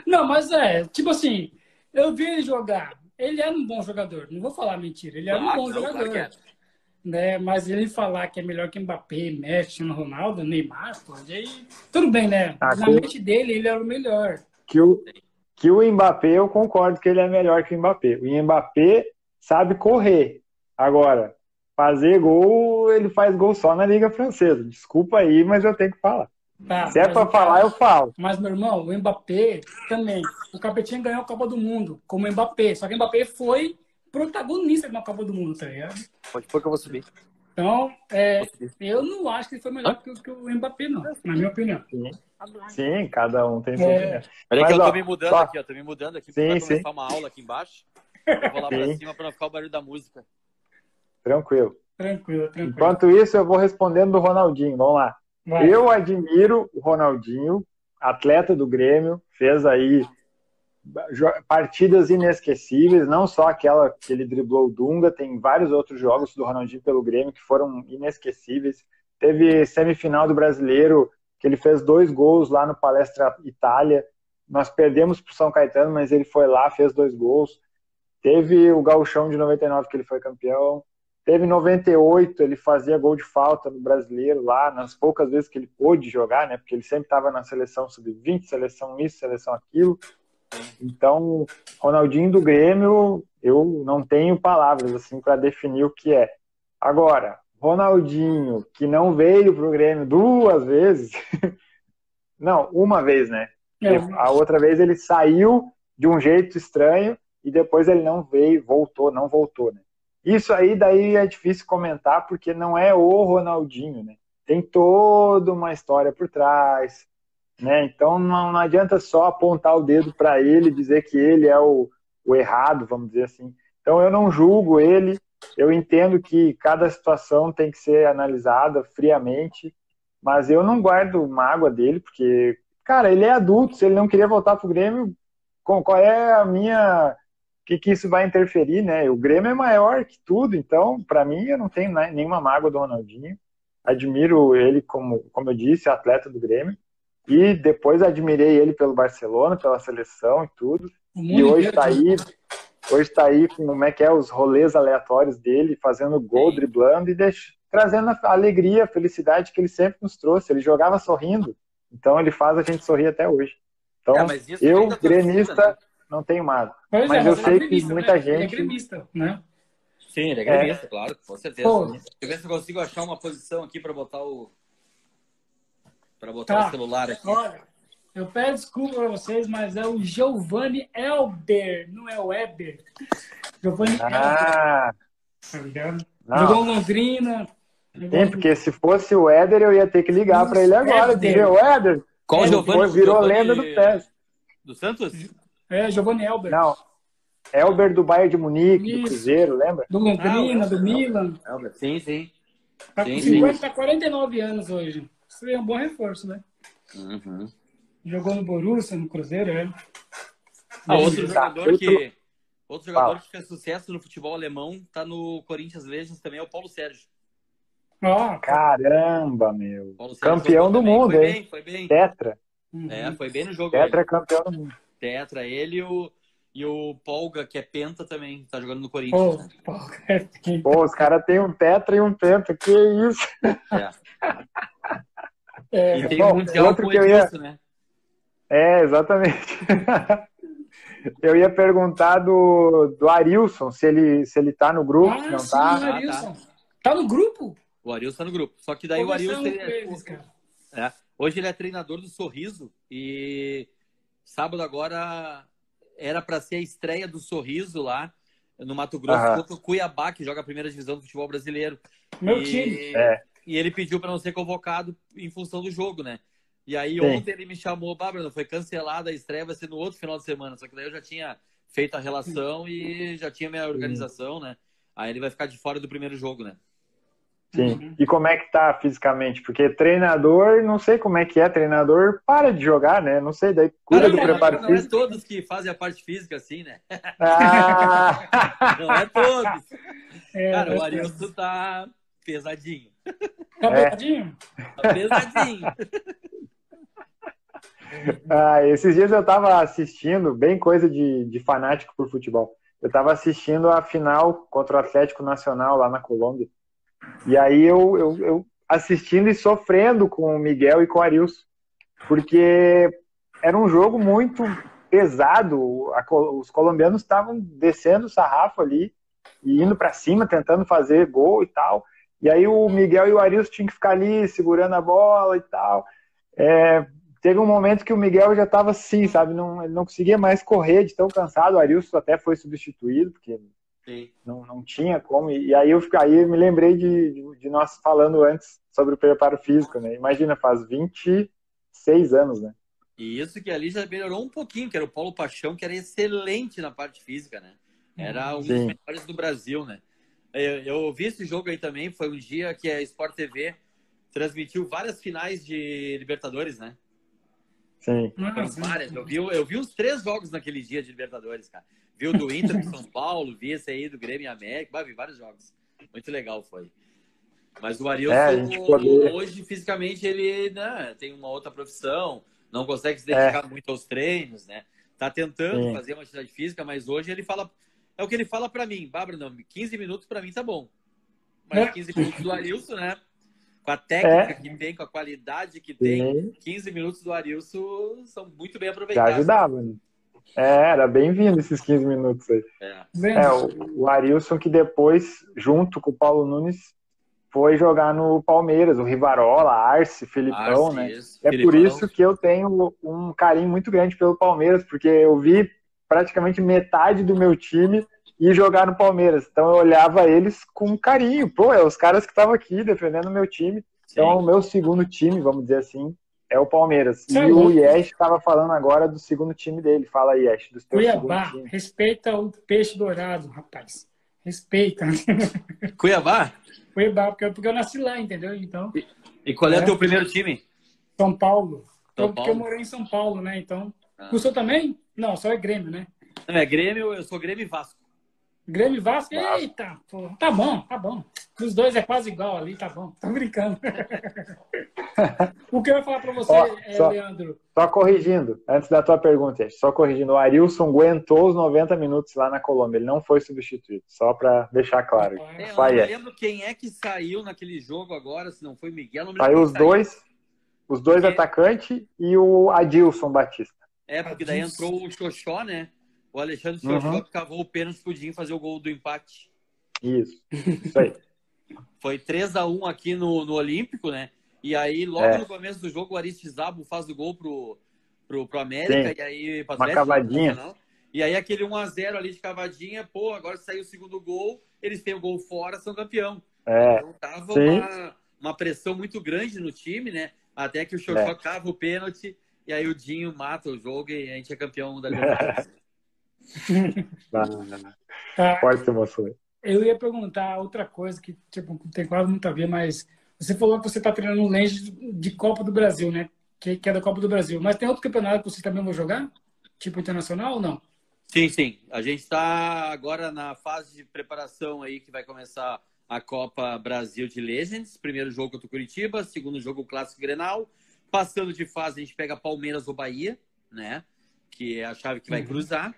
Não, mas é, tipo assim, eu vi ele jogar. Ele era um bom jogador, não vou falar mentira. Ele era um bom não, jogador. Claro né? Mas ele falar que é melhor que Mbappé, Messi, Ronaldo, Neymar, pô, aí, tudo bem, né? Ah, Na mente dele, ele era o melhor. Que o, que o Mbappé, eu concordo que ele é melhor que o Mbappé. O Mbappé sabe correr. Agora, fazer gol, ele faz gol só na Liga Francesa. Desculpa aí, mas eu tenho que falar. Tá, Se é pra falar, eu falo. Mas, meu irmão, o Mbappé também. O Capetinho ganhou a Copa do Mundo, como o Mbappé. Só que o Mbappé foi protagonista na Copa do Mundo, tá ligado? Pode pôr que eu vou subir. Então, é, eu não acho que ele foi melhor que, que, o Mbappé, não, na minha opinião. Sim, cada um tem sua é. opinião. Peraí que eu tô me mudando só... aqui, ó. Tô me mudando aqui sim, começar sim. uma aula aqui embaixo. Eu vou lá sim. pra cima pra não ficar o barulho da música. Tranquilo. Tranquilo, tranquilo. Enquanto isso, eu vou respondendo do Ronaldinho. Vamos lá. Vai. Eu admiro o Ronaldinho, atleta do Grêmio, fez aí partidas inesquecíveis, não só aquela que ele driblou o Dunga, tem vários outros jogos do Ronaldinho pelo Grêmio que foram inesquecíveis. Teve semifinal do Brasileiro, que ele fez dois gols lá no Palestra Itália. Nós perdemos para o São Caetano, mas ele foi lá, fez dois gols. Teve o Gauchão de 99, que ele foi campeão. Teve 98, ele fazia gol de falta no brasileiro lá, nas poucas vezes que ele pôde jogar, né? Porque ele sempre estava na seleção sub-20, seleção isso, seleção aquilo. Então, Ronaldinho do Grêmio, eu não tenho palavras assim para definir o que é. Agora, Ronaldinho, que não veio para o Grêmio duas vezes, não, uma vez, né? É. A outra vez ele saiu de um jeito estranho e depois ele não veio, voltou, não voltou, né? Isso aí daí é difícil comentar porque não é o Ronaldinho, né? Tem toda uma história por trás, né? Então não, não adianta só apontar o dedo para ele dizer que ele é o, o errado, vamos dizer assim. Então eu não julgo ele, eu entendo que cada situação tem que ser analisada friamente, mas eu não guardo mágoa dele, porque, cara, ele é adulto, se ele não queria voltar pro Grêmio, qual é a minha que, que isso vai interferir, né? O Grêmio é maior que tudo, então, para mim, eu não tenho nenhuma mágoa do Ronaldinho. Admiro ele, como, como eu disse, atleta do Grêmio. E depois admirei ele pelo Barcelona, pela seleção e tudo. e hoje está aí, hoje está aí com como é que é os rolês aleatórios dele, fazendo gol, driblando e deixa, trazendo a alegria, a felicidade que ele sempre nos trouxe. Ele jogava sorrindo, então ele faz a gente sorrir até hoje. Então, é, eu, gremista, né? não tenho mais. Pois mas é, eu sei é que muita né? gente. Ele é gremista, né? Sim, ele é gremista, é. claro, com certeza. Pô. Deixa eu ver se eu consigo achar uma posição aqui para botar o. Para botar tá. o celular aqui. Olha, eu peço desculpa para vocês, mas é o Giovanni Elber, não é o Weber. Giovanni ah. Elber. Tá ligado? Jogou Londrina. Sim, porque se fosse o Éder, eu ia ter que ligar para ele agora. Dizer, o Éder. Qual o Giovanni? Virou Giovani... lenda do PES. Do Santos? É, Giovanni Elber. Não. Elber do Bayern de Munique, Isso. do Cruzeiro, lembra? Do Londrina, ah, do Milan. Elber. Sim, sim. Tá com 50, tá 49 anos hoje. Isso é um bom reforço, né? Uhum. Jogou no Borussia, no Cruzeiro, é. Ah, outro jogador que, Outro jogador que fez sucesso no futebol alemão, tá no Corinthians Legends também, é o Paulo Sérgio. Oh, Caramba, meu. Campeão do mundo, foi hein? Bem, foi bem. Tetra. Uhum. É, foi bem no jogo. Tetra é campeão do mundo. Tetra, ele e o, e o Polga, que é penta também, tá jogando no Corinthians. Oh, né? Pô, os caras têm um Tetra e um penta, que isso? É. é. E tem Bom, um mundial outro que eu ia... né? É, exatamente. eu ia perguntar do, do Arilson, se ele, se ele tá no grupo, ah, se não sim, tá. Arilson. Ah, tá. tá no grupo? O Arilson tá no grupo. Só que daí o Arilson. É, é, hoje ele é treinador do Sorriso e sábado agora era para ser a estreia do Sorriso lá no Mato Grosso uhum. contra o Cuiabá, que joga a primeira divisão do futebol brasileiro. Meu e, time. É. E ele pediu para não ser convocado em função do jogo, né? E aí Sim. ontem ele me chamou, Bárbara, foi cancelada a estreia, vai ser no outro final de semana. Só que daí eu já tinha feito a relação e já tinha minha organização, né? Aí ele vai ficar de fora do primeiro jogo, né? Sim. Uhum. E como é que tá fisicamente? Porque treinador, não sei como é que é, treinador para de jogar, né? Não sei, daí cuida do preparo não físico. Não é todos que fazem a parte física assim, né? Ah. não é todos. É, Cara, o Arilson tá pesadinho. Tá é. pesadinho? Tá pesadinho. Ah, esses dias eu tava assistindo, bem coisa de, de fanático por futebol. Eu tava assistindo a final contra o Atlético Nacional lá na Colômbia. E aí eu, eu, eu assistindo e sofrendo com o Miguel e com o Arilson, porque era um jogo muito pesado. os colombianos estavam descendo o sarrafo ali e indo para cima, tentando fazer gol e tal. E aí o Miguel e o Arilson tinham que ficar ali segurando a bola e tal. É, teve um momento que o Miguel já estava assim, sabe? Não, ele não conseguia mais correr de tão cansado. O Arilson até foi substituído, porque não, não tinha como. E, aí eu aí me lembrei de, de, de, nós falando antes sobre o preparo físico, né? Imagina, faz 26 anos, né? E isso que ali já melhorou um pouquinho, que era o Paulo Paixão, que era excelente na parte física, né? Era um Sim. dos melhores do Brasil, né? Eu, eu vi esse jogo aí também, foi um dia que a Sport TV transmitiu várias finais de Libertadores, né? Sim. várias. Eu vi, eu vi uns três jogos naquele dia de Libertadores, cara. Viu do Inter de São Paulo, vi esse aí do Grêmio e América, vi vários jogos. Muito legal foi. Mas o Arilson, é, hoje, fisicamente, ele né, tem uma outra profissão, não consegue se dedicar é. muito aos treinos, né? Tá tentando Sim. fazer uma atividade física, mas hoje ele fala. É o que ele fala para mim, Bárbara, não, 15 minutos para mim tá bom. Mas 15 é. minutos do Arilson, né? Com a técnica é. que tem, com a qualidade que tem, 15 minutos do Arilson são muito bem aproveitados. Já ajudava, né? É, era bem-vindo esses 15 minutos aí. É, é o, o Arilson que depois, junto com o Paulo Nunes, foi jogar no Palmeiras, o Rivarola, Arce, Filipão, Arce, né? Isso. É Filipão. por isso que eu tenho um carinho muito grande pelo Palmeiras, porque eu vi praticamente metade do meu time ir jogar no Palmeiras. Então eu olhava eles com carinho. Pô, é os caras que estavam aqui defendendo o meu time. Sim. Então, o meu segundo time, vamos dizer assim, é o Palmeiras. Sim, e o Yesh estava falando agora do segundo time dele. Fala Yesh, do seu Cuiabá, respeita o peixe dourado, rapaz. Respeita. Cuiabá? Cuiabá, porque, porque eu nasci lá, entendeu? Então. E, e qual é o é. teu primeiro time? São Paulo. São então, Paulo. Porque eu morei em São Paulo, né? Então. Ah. O seu também? Não, só é Grêmio, né? Não, é Grêmio, eu sou Grêmio e Vasco. Grêmio e Vasco? Eita, pô. Tá bom, tá bom. Os dois é quase igual ali, tá bom. Tô brincando. o que eu ia falar para você, Ó, é, só, Leandro? Só corrigindo, antes da tua pergunta, só corrigindo, o Arilson aguentou os 90 minutos lá na Colômbia, ele não foi substituído, só para deixar claro. É, eu não lembro quem é que saiu naquele jogo agora, se não foi Miguel. Não saiu os saiu. dois, os dois Porque... atacantes e o Adilson Batista. É, porque daí entrou o Xoxó, né? O Alexandre Xoxó uhum. cavou o pênalti pro fazer o gol do empate. Isso, isso aí. Foi 3 a 1 aqui no, no Olímpico, né? E aí, logo é. no começo do jogo, o Aristizábal faz o gol pro, pro, pro América. Sim. E aí, Uma Atlético, cavadinha. E aí, aquele 1x0 ali de cavadinha, pô, agora saiu o segundo gol, eles têm o gol fora, são campeão. É. Então tava uma, uma, pressão muito grande no time, né? Até que o Xoxó é. cava o pênalti, e aí o Dinho mata o jogo e a gente é campeão da Libertadores. ah, Forte emoção. Eu ia perguntar outra coisa que tipo, tem quase muito a ver, mas você falou que você está treinando um lente de Copa do Brasil, né? Que, que, é da Copa do Brasil. Mas tem outro campeonato que você também vai jogar? Tipo internacional ou não? Sim, sim. A gente está agora na fase de preparação aí que vai começar a Copa Brasil de Legends. Primeiro jogo contra o Curitiba, segundo jogo o Clássico Grenal. Passando de fase, a gente pega Palmeiras ou Bahia, né? Que é a chave que vai uhum. cruzar.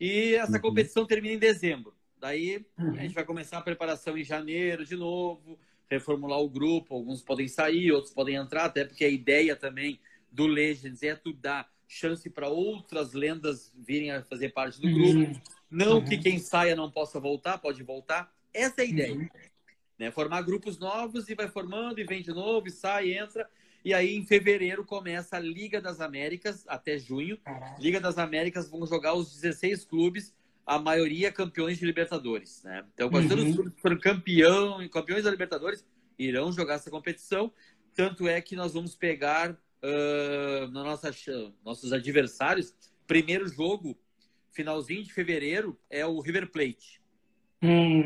E essa uhum. competição termina em dezembro. Daí uhum. a gente vai começar a preparação em janeiro de novo, reformular o grupo. Alguns podem sair, outros podem entrar, até porque a ideia também do Legends é tu dar chance para outras lendas virem a fazer parte do grupo. Uhum. Não que uhum. quem saia não possa voltar, pode voltar. Essa é a ideia. Uhum. Né? Formar grupos novos e vai formando e vem de novo, e sai, entra. E aí, em fevereiro, começa a Liga das Américas, até junho. Liga das Américas vão jogar os 16 clubes, a maioria campeões de Libertadores. Né? Então, quase todos os clubes que foram campeão, campeões da Libertadores irão jogar essa competição. Tanto é que nós vamos pegar uh, na nossa, nossos adversários. Primeiro jogo, finalzinho de fevereiro, é o River Plate. Hum,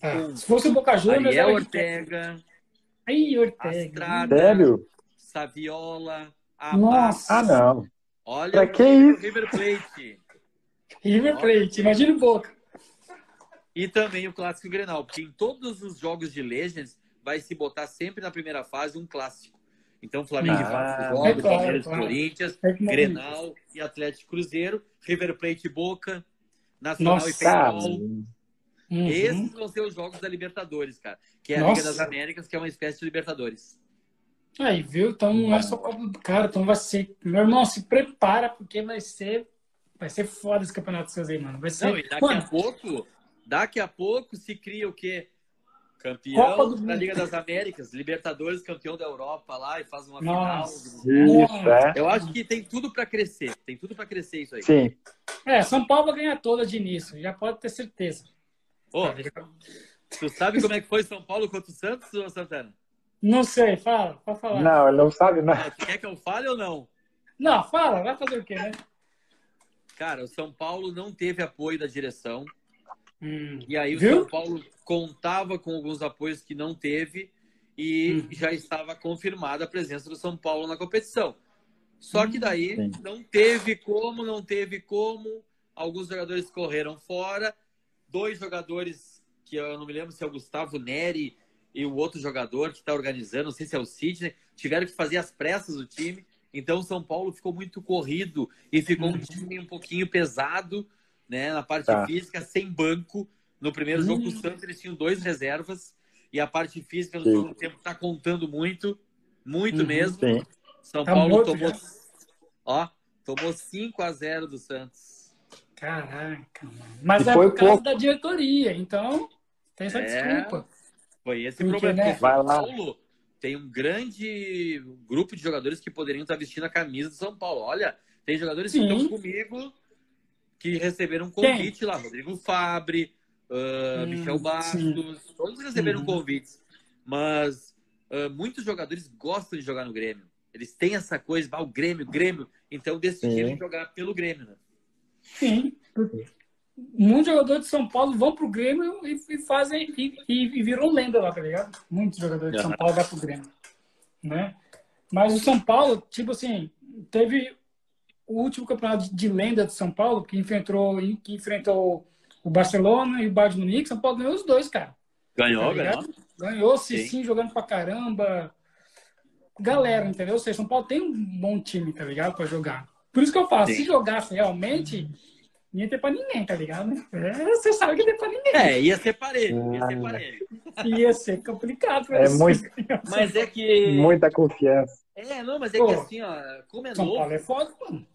tá. Se fosse o Boca Juniors... Ariel Ortega... Aí, Ortega. Astrada, Sério? Saviola... Nossa! Ah, não. Olha pra que isso? River Plate. River Plate, imagina o Boca. E também o Clássico Grenal, porque em todos os jogos de Legends vai se botar sempre na primeira fase um clássico. Então, Flamengo ah, e Vasco Palmeiras claro. Corinthians, é Grenal e Atlético Cruzeiro, River Plate e Boca, Nacional Nossa, e Penal. Uhum. Esses vão ser os jogos da Libertadores, cara. Que é a Nossa. Liga das Américas, que é uma espécie de Libertadores. Aí, viu? Então não é só Copa do Cara, então vai ser. Meu irmão, se prepara, porque vai ser. Vai ser foda esse campeonato seus aí, mano. Vai ser. Não, e daqui mano. a pouco, daqui a pouco se cria o quê? Campeão da Liga das Américas, Libertadores, campeão da Europa lá e faz uma Nossa. final. Isso, é. Eu acho que tem tudo para crescer. Tem tudo para crescer isso aí. Sim. É, São Paulo vai ganhar toda de início, já pode ter certeza. Ô, tu sabe como é que foi São Paulo contra o Santos, Santana? Não sei, fala, pode falar. Não, ele não sabe, não. quer que eu fale ou não? Não, fala, vai fazer o quê, né? Cara, o São Paulo não teve apoio da direção. Hum, e aí o viu? São Paulo contava com alguns apoios que não teve e hum. já estava confirmada a presença do São Paulo na competição. Só que daí Sim. não teve como, não teve como. Alguns jogadores correram fora. Dois jogadores, que eu não me lembro se é o Gustavo Neri e o outro jogador que está organizando, não sei se é o Sidney, tiveram que fazer as pressas do time. Então o São Paulo ficou muito corrido e ficou um uhum. time um pouquinho pesado né, na parte tá. física, sem banco. No primeiro jogo com o Santos, eles tinham dois reservas. E a parte física no sim. segundo tempo está contando muito, muito uhum, mesmo. Sim. São tá Paulo tomou, já. ó, tomou 5 a 0 do Santos. Caraca, mano. Mas e é por causa pouco. da diretoria, então tem essa é, desculpa. Foi esse o problema. Né? São Paulo tem um grande grupo de jogadores que poderiam estar vestindo a camisa do São Paulo. Olha, tem jogadores Sim. que estão comigo que receberam um convite lá. Rodrigo Fabre, uh, hum, Michel Bastos, sim. todos receberam uhum. convites. Mas uh, muitos jogadores gostam de jogar no Grêmio. Eles têm essa coisa, ah, o Grêmio, o Grêmio. Então decidiram sim. jogar pelo Grêmio, né? Sim. Muitos jogadores de São Paulo vão pro Grêmio e, e fazem e, e, viram lenda lá, tá ligado? Muitos jogadores de São Paulo vão pro Grêmio, né? Mas o São Paulo, tipo assim, teve o último campeonato de lenda de São Paulo, que enfrentou, que enfrentou o Barcelona e o Bayern de Munique, São Paulo ganhou os dois, cara. Ganhou, tá ganhou. Ganhou, sim, sim, jogando pra caramba. Galera, entendeu? Ou seja, São Paulo tem um bom time, tá ligado? Pra jogar. Por isso que eu falo, sim. se jogasse realmente, ia ter pra ninguém, tá ligado? É, você sabe que ia ter pra ninguém. É, ia ser parelho, ia ser parelho. ia ser complicado é muito, Mas é que... Muita confiança. É, não, mas é Pô, que assim, ó, como é São novo... Paulo é foda, mano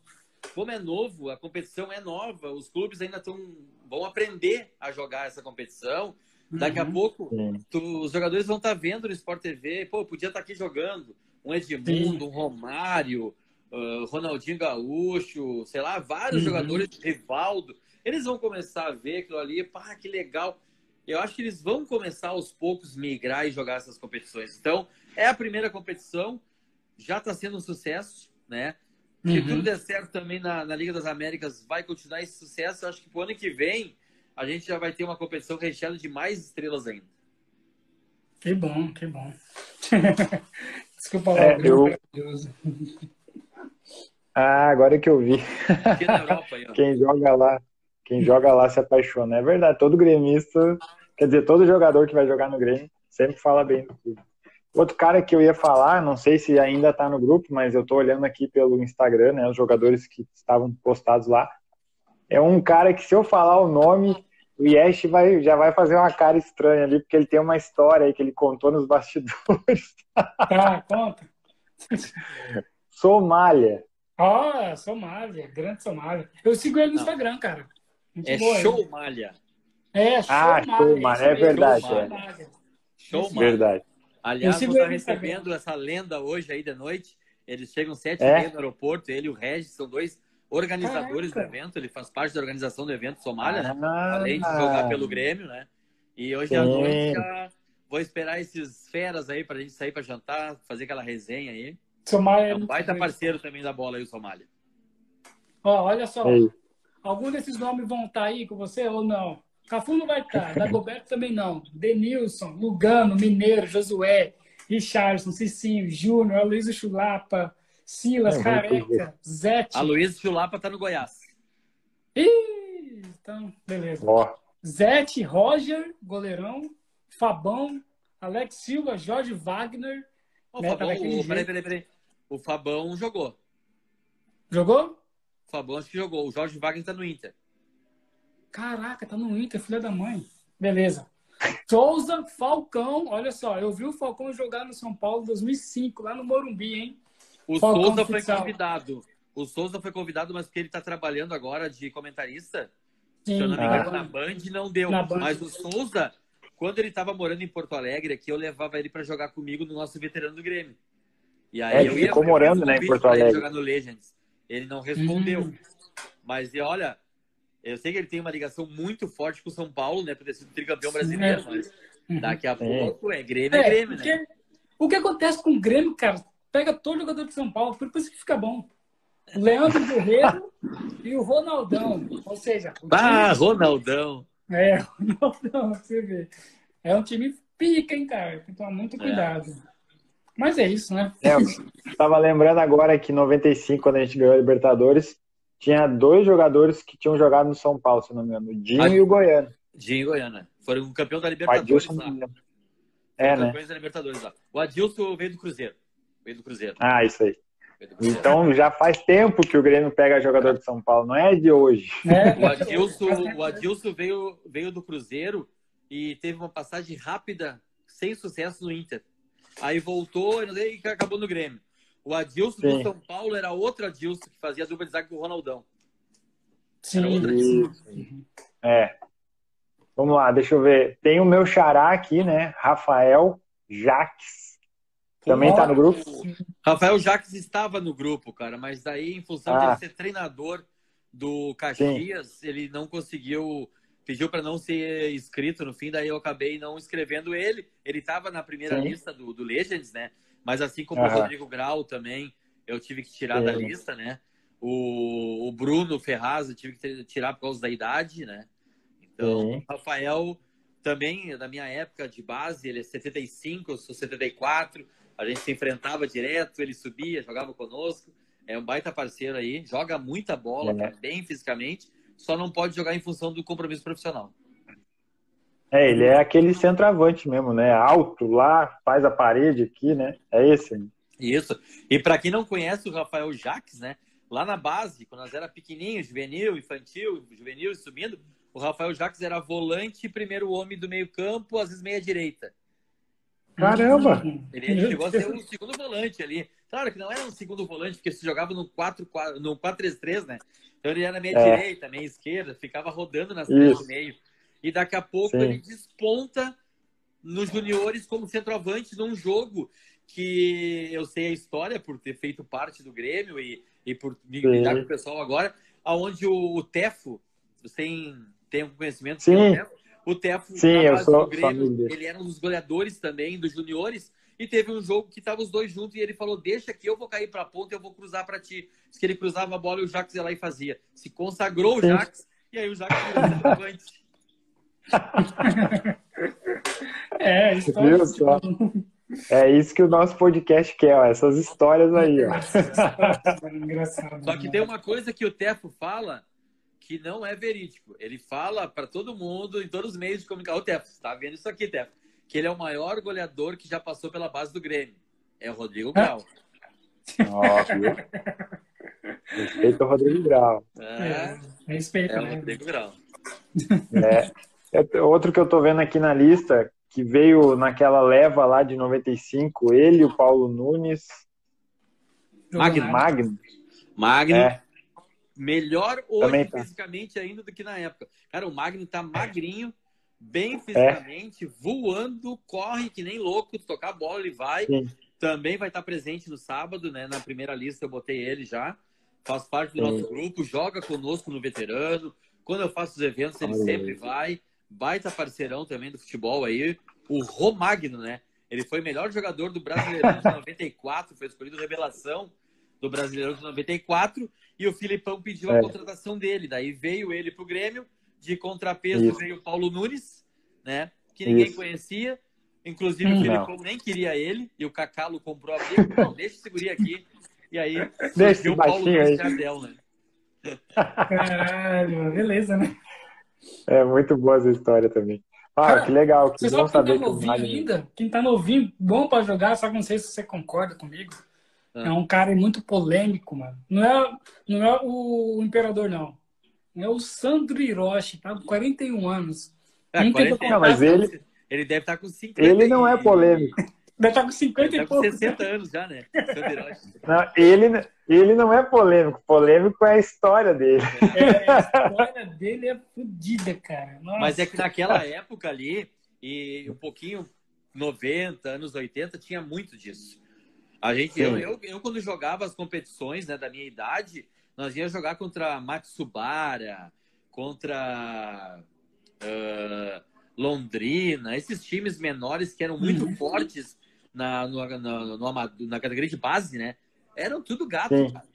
como é novo, a competição é nova, os clubes ainda tão, vão aprender a jogar essa competição. Daqui uhum. a pouco, tu, os jogadores vão estar tá vendo no Sport TV, pô, podia estar tá aqui jogando. Um Edmundo, Sim. um Romário, uh, Ronaldinho Gaúcho, sei lá, vários uhum. jogadores, Rivaldo. Eles vão começar a ver aquilo ali, pá, que legal. Eu acho que eles vão começar aos poucos migrar e jogar essas competições. Então, é a primeira competição, já está sendo um sucesso, né? Se uhum. tudo der certo também na, na, Liga das Américas, vai continuar esse sucesso. Eu acho que pro ano que vem a gente já vai ter uma competição recheada de mais estrelas ainda. Que bom, que bom. Desculpa é, eu... Ah, agora que eu vi. Aqui na Europa, aí, Quem joga lá. Quem joga lá se apaixona. É verdade, todo gremista, quer dizer, todo jogador que vai jogar no Grêmio sempre fala bem do clube. Outro cara que eu ia falar, não sei se ainda está no grupo, mas eu estou olhando aqui pelo Instagram, né, os jogadores que estavam postados lá. É um cara que se eu falar o nome, o Yesh vai, já vai fazer uma cara estranha ali, porque ele tem uma história aí que ele contou nos bastidores. Tá, conta. Somália. Ah, Somália, grande Somália. Eu sigo ele no Não. Instagram, cara. Muito é show Malha. É, show ah, Malha. É, é verdade. Show, é. show Malha. Verdade. Aliás, vou estar recebendo essa lenda hoje aí de noite. Eles chegam sete é? no aeroporto, ele e o Regis são dois organizadores Caraca. do evento. Ele faz parte da organização do evento Somália, né? ah, né? Além de jogar pelo Grêmio, né? E hoje Sim. à noite já vou esperar esses feras aí pra gente sair pra jantar, fazer aquela resenha aí. Somália é um baita parceiro também da bola aí, o Somália. Ó, olha só. Ei. Algum desses nomes vão estar tá aí com você ou não? Cafu não vai estar, Dagoberto também não. Denilson, Lugano, Mineiro, Josué, Richardson, Cicinho, Júnior, Aloysio Chulapa, Silas, é, Careca, Zete. A Luiz Chulapa tá no Goiás. Ih, então, beleza. Oh. Zete, Roger, goleirão, Fabão, Alex Silva, Jorge Wagner. Né, Fabão, o, peraí, peraí, peraí. O Fabão jogou. Jogou? O Fabão acho que jogou. O Jorge Wagner tá no Inter. Caraca, tá no Inter, filha da mãe. Beleza. Souza, Falcão, olha só, eu vi o Falcão jogar no São Paulo em 2005, lá no Morumbi, hein? O Falcão Souza foi convidado. O Souza foi convidado, mas porque ele tá trabalhando agora de comentarista. Sim, se eu não me engano, ah. na Band não deu. Mas o Souza, quando ele tava morando em Porto Alegre, aqui eu levava ele para jogar comigo no nosso veterano do Grêmio. E aí é, eu ia ficou morando, né, em Porto Alegre. Ele jogar no Legends. Ele não respondeu. Hum. Mas olha, eu sei que ele tem uma ligação muito forte com o São Paulo, né? Por ter sido tricampeão brasileiro, mas uhum. daqui a pouco é Grêmio, é, é Grêmio, né? O que acontece com o Grêmio, cara, pega todo jogador de São Paulo, por isso que fica bom. O Leandro Guerreiro e o Ronaldão. Ou seja. Ah. Ronaldão. É, Ronaldão, você vê. É um time pica, hein, cara? Tem que tomar muito é. cuidado. É. Mas é isso, né? É, eu tava lembrando agora que em 95, quando a gente ganhou a Libertadores, tinha dois jogadores que tinham jogado no São Paulo, se não me engano, o Dinho ah, e o Goiano. Dinho e Goiano. Foram o campeão da Libertadores lá. É, né? da Libertadores lá. O Adilson veio do Cruzeiro. Veio do Cruzeiro. Ah, isso aí. Então já faz tempo que o Grêmio pega jogador de São Paulo, não é de hoje. É. O Adilson, o Adilson veio, veio do Cruzeiro e teve uma passagem rápida, sem sucesso no Inter. Aí voltou e acabou no Grêmio. O Adilson Sim. do São Paulo era outro Adilson que fazia a dupla de zaga com o Ronaldão. Sim. É. Vamos lá, deixa eu ver. Tem o meu xará aqui, né? Rafael Jaques. Também está no grupo? Rafael Jaques estava no grupo, cara, mas daí, em função ah. de ser treinador do Caxias, Sim. ele não conseguiu, pediu para não ser inscrito no fim, daí eu acabei não inscrevendo ele. Ele estava na primeira Sim. lista do, do Legends, né? Mas assim como uhum. o Rodrigo Grau também, eu tive que tirar Sim. da lista, né? O, o Bruno Ferraz eu tive que tirar por causa da idade, né? Então, o Rafael também, da minha época de base, ele é 75, eu sou 74. A gente se enfrentava direto, ele subia, jogava conosco. É um baita parceiro aí, joga muita bola, é. bem fisicamente, só não pode jogar em função do compromisso profissional. É, ele é aquele centroavante mesmo, né? Alto lá, faz a parede aqui, né? É esse. Isso. E para quem não conhece o Rafael Jaques, né? Lá na base, quando nós era pequenininho, juvenil, infantil, juvenil subindo, o Rafael Jaques era volante, primeiro homem do meio-campo, às vezes meia direita. Caramba! Ele chegou a ser um segundo volante ali. Claro que não era um segundo volante, porque se jogava no 4-3-3, né? Então ele era meia é. direita, meia esquerda, ficava rodando nas três do meio e daqui a pouco Sim. ele desponta nos juniores como centroavante num jogo que eu sei a história por ter feito parte do Grêmio e, e por me lidar com o pessoal agora, aonde o, o Tefo, você tem, tem um conhecimento Sim. o Tefo, o Tefo Sim, eu sou Grêmio, ele era um dos goleadores também dos juniores e teve um jogo que estavam os dois juntos e ele falou: Deixa que eu vou cair para a ponta e eu vou cruzar para ti. Diz que ele cruzava a bola e o Jacques ia lá e fazia. Se consagrou o Jacques e aí o centroavante. é, história. É isso que o nosso podcast quer, ó, essas histórias aí. Ó. Só que tem uma coisa que o Tefo fala, que não é verídico. Ele fala para todo mundo, em todos os meios de comunicação. Ô, Tefo, você tá vendo isso aqui, Tefo? Que ele é o maior goleador que já passou pela base do Grêmio. É o Rodrigo Grau. Nossa, Respeito ao Rodrigo Grau. É, é respeito. É o né? Rodrigo Grau. É. é. Outro que eu tô vendo aqui na lista, que veio naquela leva lá de 95, ele, o Paulo Nunes. Magno. Magno. Magno. É. Melhor hoje tá. fisicamente ainda do que na época. Cara, o Magno tá magrinho, bem fisicamente, é. voando, corre que nem louco, tocar a bola ele vai. Sim. Também vai estar presente no sábado, né? Na primeira lista eu botei ele já. Faz parte do Sim. nosso grupo, joga conosco no veterano. Quando eu faço os eventos, ele Ai, sempre vai. Baita parceirão também do futebol aí. O Romagno, né? Ele foi melhor jogador do Brasileirão de 94, foi escolhido revelação do Brasileirão de 94 e o Filipão pediu a é. contratação dele. Daí veio ele para o Grêmio, de contrapeso Isso. veio o Paulo Nunes, né? Que ninguém Isso. conhecia. Inclusive hum, o Filipão nem queria ele e o Cacalo comprou a briga. Não, deixa esse guri aqui. E aí surgiu o Paulo Nunes Jardel, né? Caralho, beleza, né? É muito boa essa história também. Ah, Cara, que legal. Que bom saber tá novinho que ainda, quem tá novinho, bom para jogar, só que não sei se você concorda comigo. Ah. É um cara muito polêmico, mano. Não é, não é o imperador, não. É o Sandro Hiroshi, tá com 41 anos. É, 41, não, mas ele... Ele deve estar tá com 50. Ele não é polêmico. Deve estar tá com 50 ele e tá pouco. com 60 anos já, né? não, ele, ele não é polêmico. Polêmico é a história dele. É, a história dele é fodida, cara. Nossa. Mas é que naquela época ali, e um pouquinho 90, anos 80, tinha muito disso. A gente, eu, eu, eu, quando jogava as competições né, da minha idade, nós íamos jogar contra Matsubara, contra uh, Londrina, esses times menores que eram muito uhum. fortes na, no, na, no, na categoria de base, né? Eram tudo gato, cara.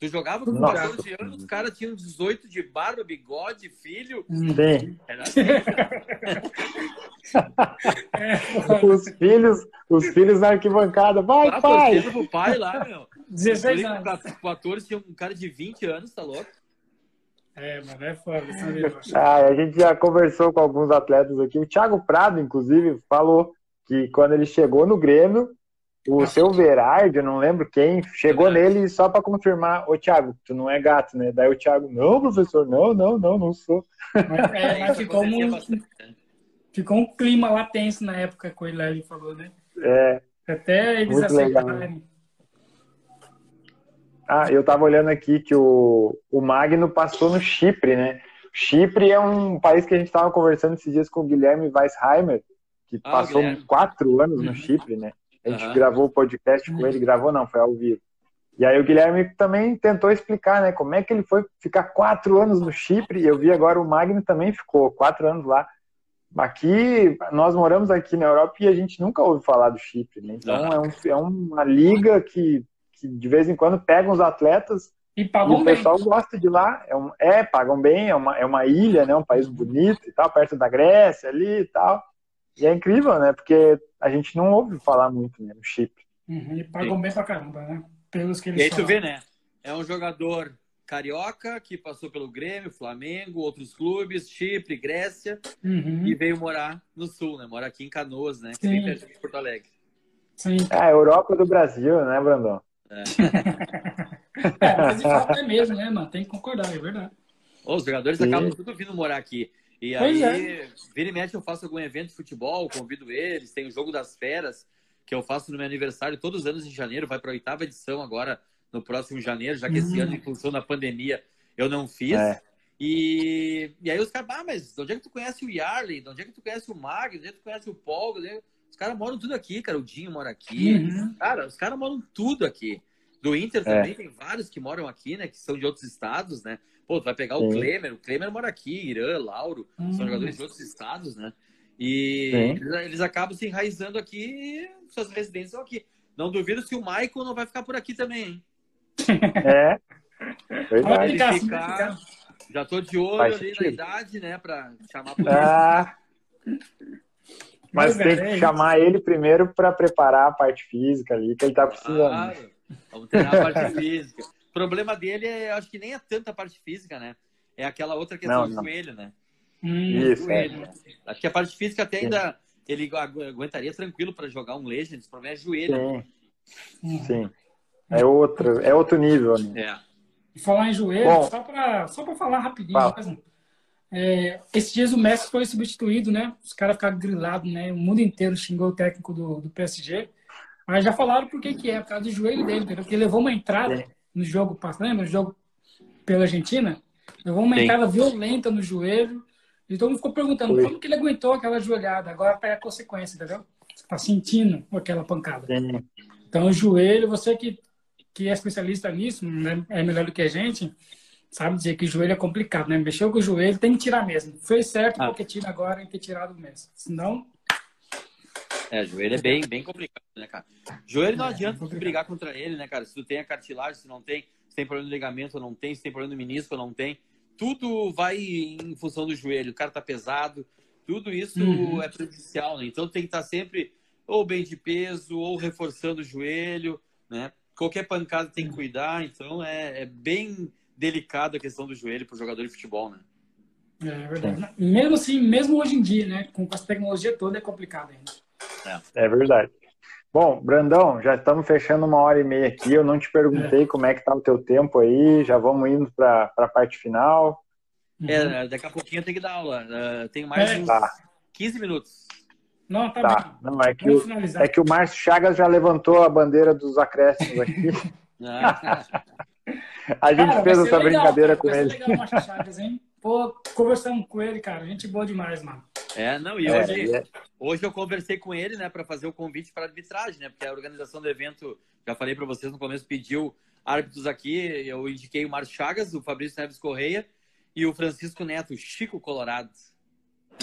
Tu jogava com 14 anos, os caras tinham 18 de barba, bigode, filho. Sim. Era assim, os filhos, os filhos na arquibancada. Vai, ah, pai! pro pai lá, meu. 16 anos. 14 tinha um cara de 20 anos, tá louco? É, mano, é foda, sabe? Ah, a gente já conversou com alguns atletas aqui. O Thiago Prado, inclusive, falou que quando ele chegou no Grêmio, o seu Verardi, eu não lembro quem, chegou nele só para confirmar: Ô Thiago, tu não é gato, né? Daí o Thiago, não, professor, não, não, não, não sou. É, mas ficou, um, ficou um clima lá tenso na época que o Hilário falou, né? É. Até eles aceitarem. Ah, eu tava olhando aqui que o, o Magno passou no Chipre, né? Chipre é um país que a gente tava conversando esses dias com o Guilherme Weisheimer, que ah, passou Guilherme. quatro anos no Chipre, né? A gente uhum. gravou o podcast com ele, gravou não, foi ao vivo. E aí o Guilherme também tentou explicar, né, como é que ele foi ficar quatro anos no Chipre. Eu vi agora o Magno também ficou quatro anos lá. Aqui, nós moramos aqui na Europa e a gente nunca ouve falar do Chipre, né? Então uhum. é, um, é uma liga que, que de vez em quando pegam os atletas e, e o pessoal bem. gosta de lá. É, um, é, pagam bem, é uma, é uma ilha, né? Um país bonito e tal, perto da Grécia ali e tal. E é incrível, né? Porque a gente não ouve falar muito né, no Chipre. Uhum, e pagam Sim. bem pra caramba, né? Pelos que eles E aí tu vê, né? É um jogador carioca que passou pelo Grêmio, Flamengo, outros clubes, Chipre, Grécia, uhum. e veio morar no Sul, né? Mora aqui em Canoas, né? Que perto de Porto Alegre. Sim. É, a Europa do Brasil, né, Brandon? É. é, mas é mesmo, né, mano? Tem que concordar, é verdade. Os jogadores Sim. acabam tudo vindo morar aqui. E pois aí, é. vira e mexe, eu faço algum evento de futebol, convido eles, tem o Jogo das Feras, que eu faço no meu aniversário todos os anos em janeiro, vai para a oitava edição agora, no próximo janeiro, já que esse uhum. ano, em função da pandemia, eu não fiz. É. E, e aí os caras, ah, mas de onde é que tu conhece o Yarley? De onde é que tu conhece o Mag? De onde é que tu conhece o Paul? Os caras moram tudo aqui, cara. O Dinho mora aqui. Uhum. Cara, os caras moram tudo aqui. Do Inter é. também tem vários que moram aqui, né? Que são de outros estados, né? Pô, tu vai pegar Sim. o Klemer, o Klemer mora aqui, Irã, Lauro, hum. são jogadores de outros estados, né? E eles, eles, acabam se enraizando aqui, suas residências são aqui. Não duvido se o Michael não vai ficar por aqui também, hein? É. Verdade. Ficar, já tô de olho Faz ali sentido. na idade, né? Pra chamar por ah. Mas, Mas tem que é chamar ele primeiro para preparar a parte física ali, que ele tá precisando. Claro. Vamos treinar a parte física. O problema dele é, acho que nem é tanta parte física, né? é aquela outra questão não, do não. joelho, né? Hum, Isso, joelho. É. Acho que a parte física até ainda ele aguentaria tranquilo para jogar um Legends, o problema é joelho. Sim. Sim. É outro, é outro nível, né? É. E falar em joelho, Bom, só para só falar rapidinho, fala. É, esses dias o Messi foi substituído, né? Os caras ficaram grilados, né? O mundo inteiro xingou o técnico do, do PSG. Mas já falaram por que que é, por causa do joelho dele, porque ele levou uma entrada é. No jogo passado, lembra? No jogo pela Argentina. Levou uma entrada violenta no joelho. E todo mundo ficou perguntando Foi. como que ele aguentou aquela joelhada. Agora pega a consequência, entendeu? Você tá sentindo aquela pancada. Sim. Então, o joelho, você que, que é especialista nisso, né? é melhor do que a gente, sabe dizer que o joelho é complicado, né? Mexeu com o joelho, tem que tirar mesmo. Fez certo ah. porque tira agora e ter tirado mesmo. Senão. É, joelho é bem, bem complicado, né, cara? Joelho não é, adianta é brigar contra ele, né, cara? Se tu tem a cartilagem, se não tem, se tem problema no ligamento ou não tem, se tem problema no menisco ou não tem. Tudo vai em função do joelho. O cara tá pesado, tudo isso uhum. é prejudicial, né? Então tem que estar tá sempre ou bem de peso, ou reforçando o joelho, né? Qualquer pancada tem que cuidar, então é, é bem delicado a questão do joelho para o jogador de futebol, né? É verdade. Mesmo assim, mesmo hoje em dia, né? Com essa tecnologia toda é complicado ainda. É, é verdade. Bom, Brandão, já estamos fechando uma hora e meia aqui. Eu não te perguntei é. como é que tá o teu tempo aí. Já vamos indo para a parte final. É, daqui a pouquinho eu tenho que dar aula. Uh, tenho mais é. uns tá. 15 minutos. Não, tá, tá. Bem. Não, é que, o, é que o Márcio Chagas já levantou a bandeira dos acréscimos aqui. a gente cara, fez essa legal, brincadeira cara, com ele. Legal, Chagas, hein? Pô, conversamos com ele, cara. Gente boa demais, mano. É, não, e é, hoje, é. hoje eu conversei com ele, né, para fazer o convite para arbitragem, né? Porque a organização do evento, já falei para vocês no começo, pediu árbitros aqui. Eu indiquei o Márcio Chagas, o Fabrício Neves Correia e o Francisco Neto, Chico Colorado.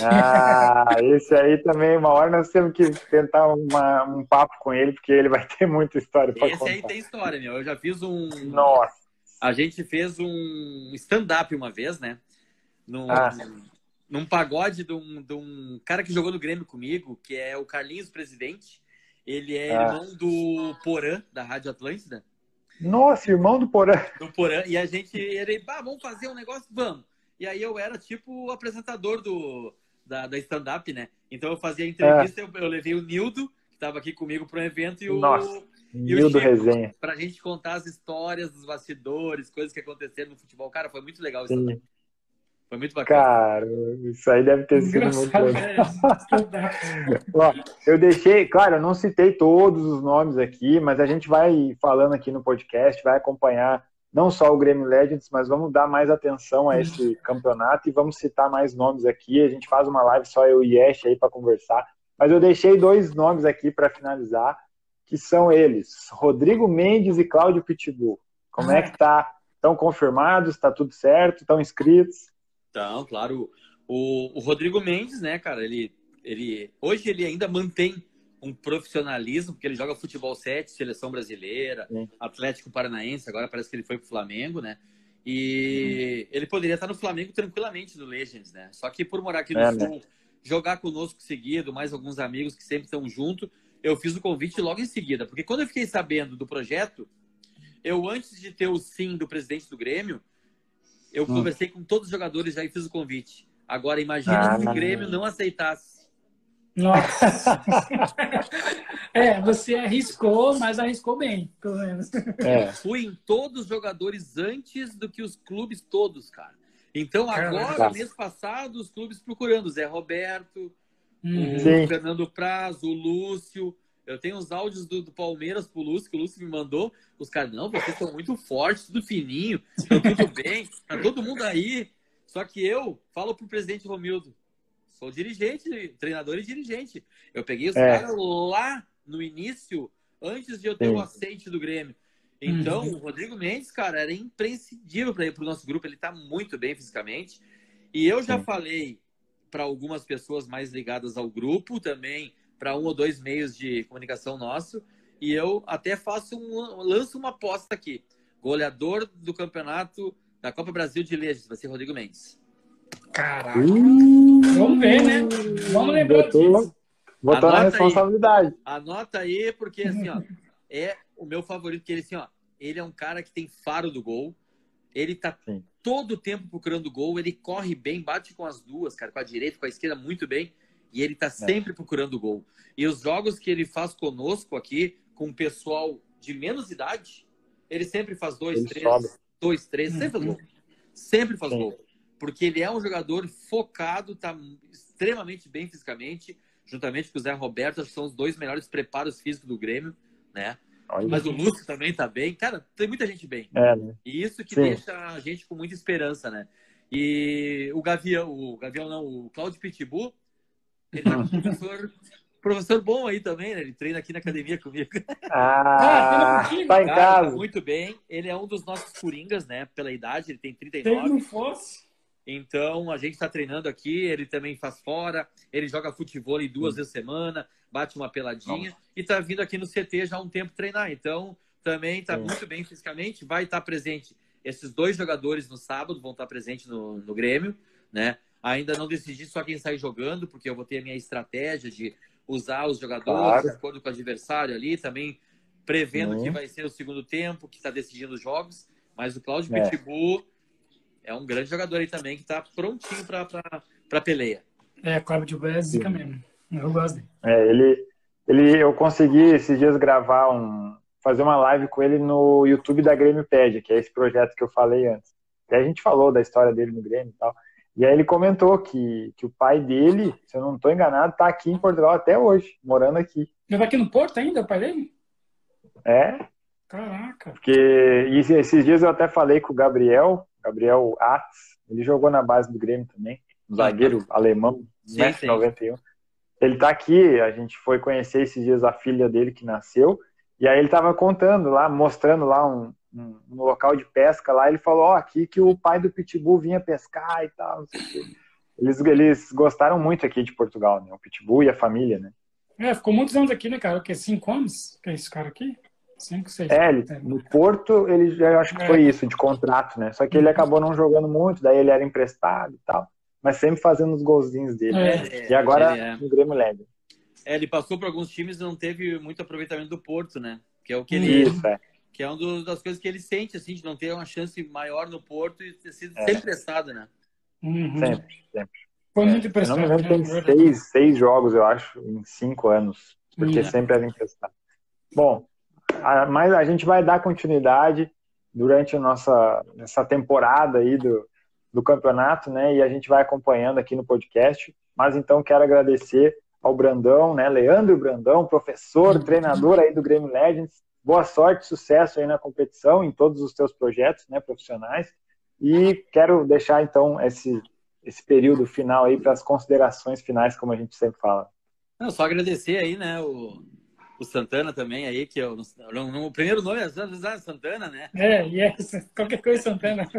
Ah, esse aí também, uma hora nós temos que tentar uma, um papo com ele, porque ele vai ter muita história para contar. Esse aí tem história, meu. Eu já fiz um. Nossa. A gente fez um stand-up uma vez, né? Num, ah. num pagode de um, de um cara que jogou no Grêmio comigo, que é o Carlinhos Presidente. Ele é ah. irmão do Porã, da Rádio Atlântida. Nossa, irmão do Porã. Do Porã. E a gente, ele, bah, vamos fazer um negócio? Vamos. E aí eu era tipo o apresentador do, da, da stand-up, né? Então eu fazia entrevista, é. eu, eu, levei o Nildo, que estava aqui comigo para o evento, e o, Nossa, e Nildo Resenha. Para a gente contar as histórias dos bastidores, coisas que aconteceram no futebol. Cara, foi muito legal isso. Foi muito bacana. Cara, isso aí deve ter sido muito legal. Ó, eu deixei, claro, eu não citei todos os nomes aqui, mas a gente vai falando aqui no podcast, vai acompanhar não só o Grêmio Legends, mas vamos dar mais atenção a esse campeonato e vamos citar mais nomes aqui. A gente faz uma live só eu e Yesh aí para conversar. Mas eu deixei dois nomes aqui para finalizar, que são eles, Rodrigo Mendes e Cláudio Pitbull. Como é que tá? Estão confirmados? Está tudo certo? Estão inscritos? Então, claro. O, o Rodrigo Mendes, né, cara, ele, ele hoje ele ainda mantém um profissionalismo, porque ele joga futebol 7, seleção brasileira, Sim. Atlético Paranaense, agora parece que ele foi pro Flamengo, né? E ele poderia estar no Flamengo tranquilamente no Legends, né? Só que por morar aqui no é, Sul, né? jogar conosco seguido, mais alguns amigos que sempre estão junto, eu fiz o convite logo em seguida. Porque quando eu fiquei sabendo do projeto, eu antes de ter o sim do presidente do Grêmio, eu hum. conversei com todos os jogadores já e fiz o convite. Agora, imagina ah, se o Grêmio não aceitasse nossa! é, você arriscou, mas arriscou bem, pelo menos. É. Fui em todos os jogadores antes do que os clubes todos, cara. Então, agora, mês passado, os clubes procurando Zé Roberto, hum. o Sim. Fernando Praz, o Lúcio. Eu tenho os áudios do, do Palmeiras pro Lúcio, que o Lúcio me mandou. Os caras, não, vocês são muito fortes, tudo fininho, tá tudo bem, tá todo mundo aí. Só que eu falo pro presidente Romildo, Sou dirigente, treinador e dirigente. Eu peguei os é. caras lá no início, antes de eu ter Sim. o aceite do Grêmio. Então, uhum. o Rodrigo Mendes, cara, era imprescindível para ir para o nosso grupo. Ele está muito bem fisicamente. E eu já Sim. falei para algumas pessoas mais ligadas ao grupo, também para um ou dois meios de comunicação nosso. E eu até faço um, lanço uma aposta aqui. Goleador do campeonato da Copa Brasil de Legends vai ser Rodrigo Mendes. Caraca. Uh, Vamos ver, né? Vamos lembrar botou, disso. Botou na responsabilidade. Aí, anota aí, porque assim, ó, é o meu favorito, que ele assim, ó, ele é um cara que tem faro do gol. Ele tá Sim. todo o tempo procurando gol, ele corre bem, bate com as duas, cara, com a direita, com a esquerda muito bem, e ele tá é. sempre procurando gol. E os jogos que ele faz conosco aqui, com o pessoal de menos idade, ele sempre faz dois, ele três, sobe. dois, três, sempre faz gol. Sempre faz Sim. gol. Porque ele é um jogador focado, tá extremamente bem fisicamente, juntamente com o Zé Roberto, acho que são os dois melhores preparos físicos do Grêmio, né? Olha Mas o Lúcio também tá bem. Cara, tem muita gente bem. É, né? E isso que Sim. deixa a gente com muita esperança, né? E o Gavião, o Gavião não, o Claudio Pitbull, ele tá com um professor, professor bom aí também, né? Ele treina aqui na academia comigo. Ah, ah tá em casa. Tá muito bem. Ele é um dos nossos coringas, né? Pela idade, ele tem 39. Se não fosse. Então, a gente está treinando aqui, ele também faz fora, ele joga futebol duas vezes por semana, bate uma peladinha Nossa. e está vindo aqui no CT já há um tempo treinar. Então, também está muito bem fisicamente, vai estar tá presente. Esses dois jogadores no sábado vão estar tá presentes no, no Grêmio, né? Ainda não decidi só quem sai jogando, porque eu vou ter a minha estratégia de usar os jogadores claro. de acordo com o adversário ali, também prevendo uhum. que vai ser o segundo tempo, que está decidindo os jogos. Mas o Cláudio é. Pitbull é um grande jogador aí também que está prontinho para a peleia. É, Cláudio Pitbull é zica mesmo. Eu gosto dele. É, ele, ele, eu consegui esses dias gravar um, fazer uma live com ele no YouTube da Grêmio Pede, que é esse projeto que eu falei antes. E a gente falou da história dele no Grêmio e tal. E aí ele comentou que, que o pai dele, se eu não estou enganado, está aqui em Portugal até hoje, morando aqui. Ele está aqui no Porto ainda, o pai dele? É. Caraca. Porque e esses dias eu até falei com o Gabriel, Gabriel Atz, ele jogou na base do Grêmio também, um zagueiro alemão, 1,91m. Ele está aqui, a gente foi conhecer esses dias a filha dele que nasceu, e aí ele estava contando lá, mostrando lá um, um, um, local de pesca lá, ele falou, ó, oh, aqui que o pai do Pitbull vinha pescar e tal, não sei o quê. Eles, eles gostaram muito aqui de Portugal, né? O Pitbull e a família, né? É, ficou muitos anos aqui, né, cara? O quê? Cinco anos? Que é esse cara aqui? Cinco, seis. É, ele, no Porto, ele eu acho que é. foi isso, de contrato, né? Só que ele uhum. acabou não jogando muito, daí ele era emprestado e tal, mas sempre fazendo os golzinhos dele. É. Né? E agora é. no Grêmio Leve. É, ele passou por alguns times e não teve muito aproveitamento do Porto, né? Que é o que ele. Isso, é. Que é uma das coisas que ele sente, assim, de não ter uma chance maior no Porto e ter sido é. sempre emprestado, né? Uhum. Sempre, sempre. Foi muito emprestado. não me lembro, tem seis, seis jogos, eu acho, em cinco anos. Porque uhum. sempre era emprestado. Bom, a, mas a gente vai dar continuidade durante a nossa essa temporada aí do, do campeonato, né? E a gente vai acompanhando aqui no podcast. Mas então quero agradecer ao Brandão, né? Leandro Brandão, professor, treinador aí do Grêmio Legends. Boa sorte, sucesso aí na competição, em todos os teus projetos, né, profissionais. E quero deixar então esse esse período final aí para as considerações finais, como a gente sempre fala. Não, só agradecer aí, né, o, o Santana também aí, que eu, o primeiro nome é Santana, né? É, yes, qualquer coisa Santana.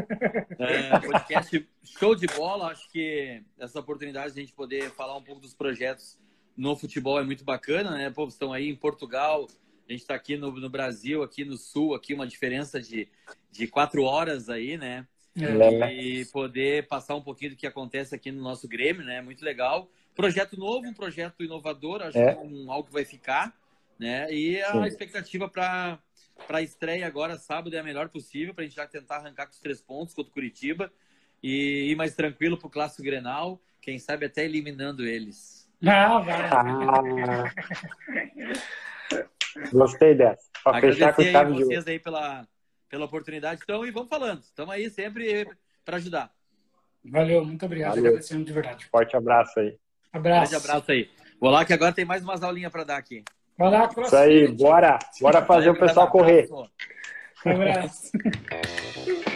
É, podcast show de bola, acho que essa oportunidade de a gente poder falar um pouco dos projetos no futebol é muito bacana, né? Pô, estão aí em Portugal, a gente está aqui no, no, Brasil, aqui no Sul, aqui uma diferença de, de quatro horas aí, né? É. E poder passar um pouquinho do que acontece aqui no nosso Grêmio, né? Muito legal. Projeto novo, um projeto inovador, acho é. que é um, algo que vai ficar né? E a Sim. expectativa para a estreia agora, sábado, é a melhor possível, para a gente já tentar arrancar com os três pontos contra o Curitiba e ir mais tranquilo para o Clássico Grenal, quem sabe até eliminando eles. Não, vai. Ah. Gostei dessa. Para fechar com chave de vocês aí pela, pela oportunidade. Então, e vamos falando. Estamos aí sempre para ajudar. Valeu, muito obrigado. Valeu. Agradecendo de verdade. Forte abraço aí. Abraço. Grande abraço aí. Vou lá que agora tem mais umas aulinhas para dar aqui. Vai lá, Isso aí, bora. Bora fazer o pessoal correr. Um abraço.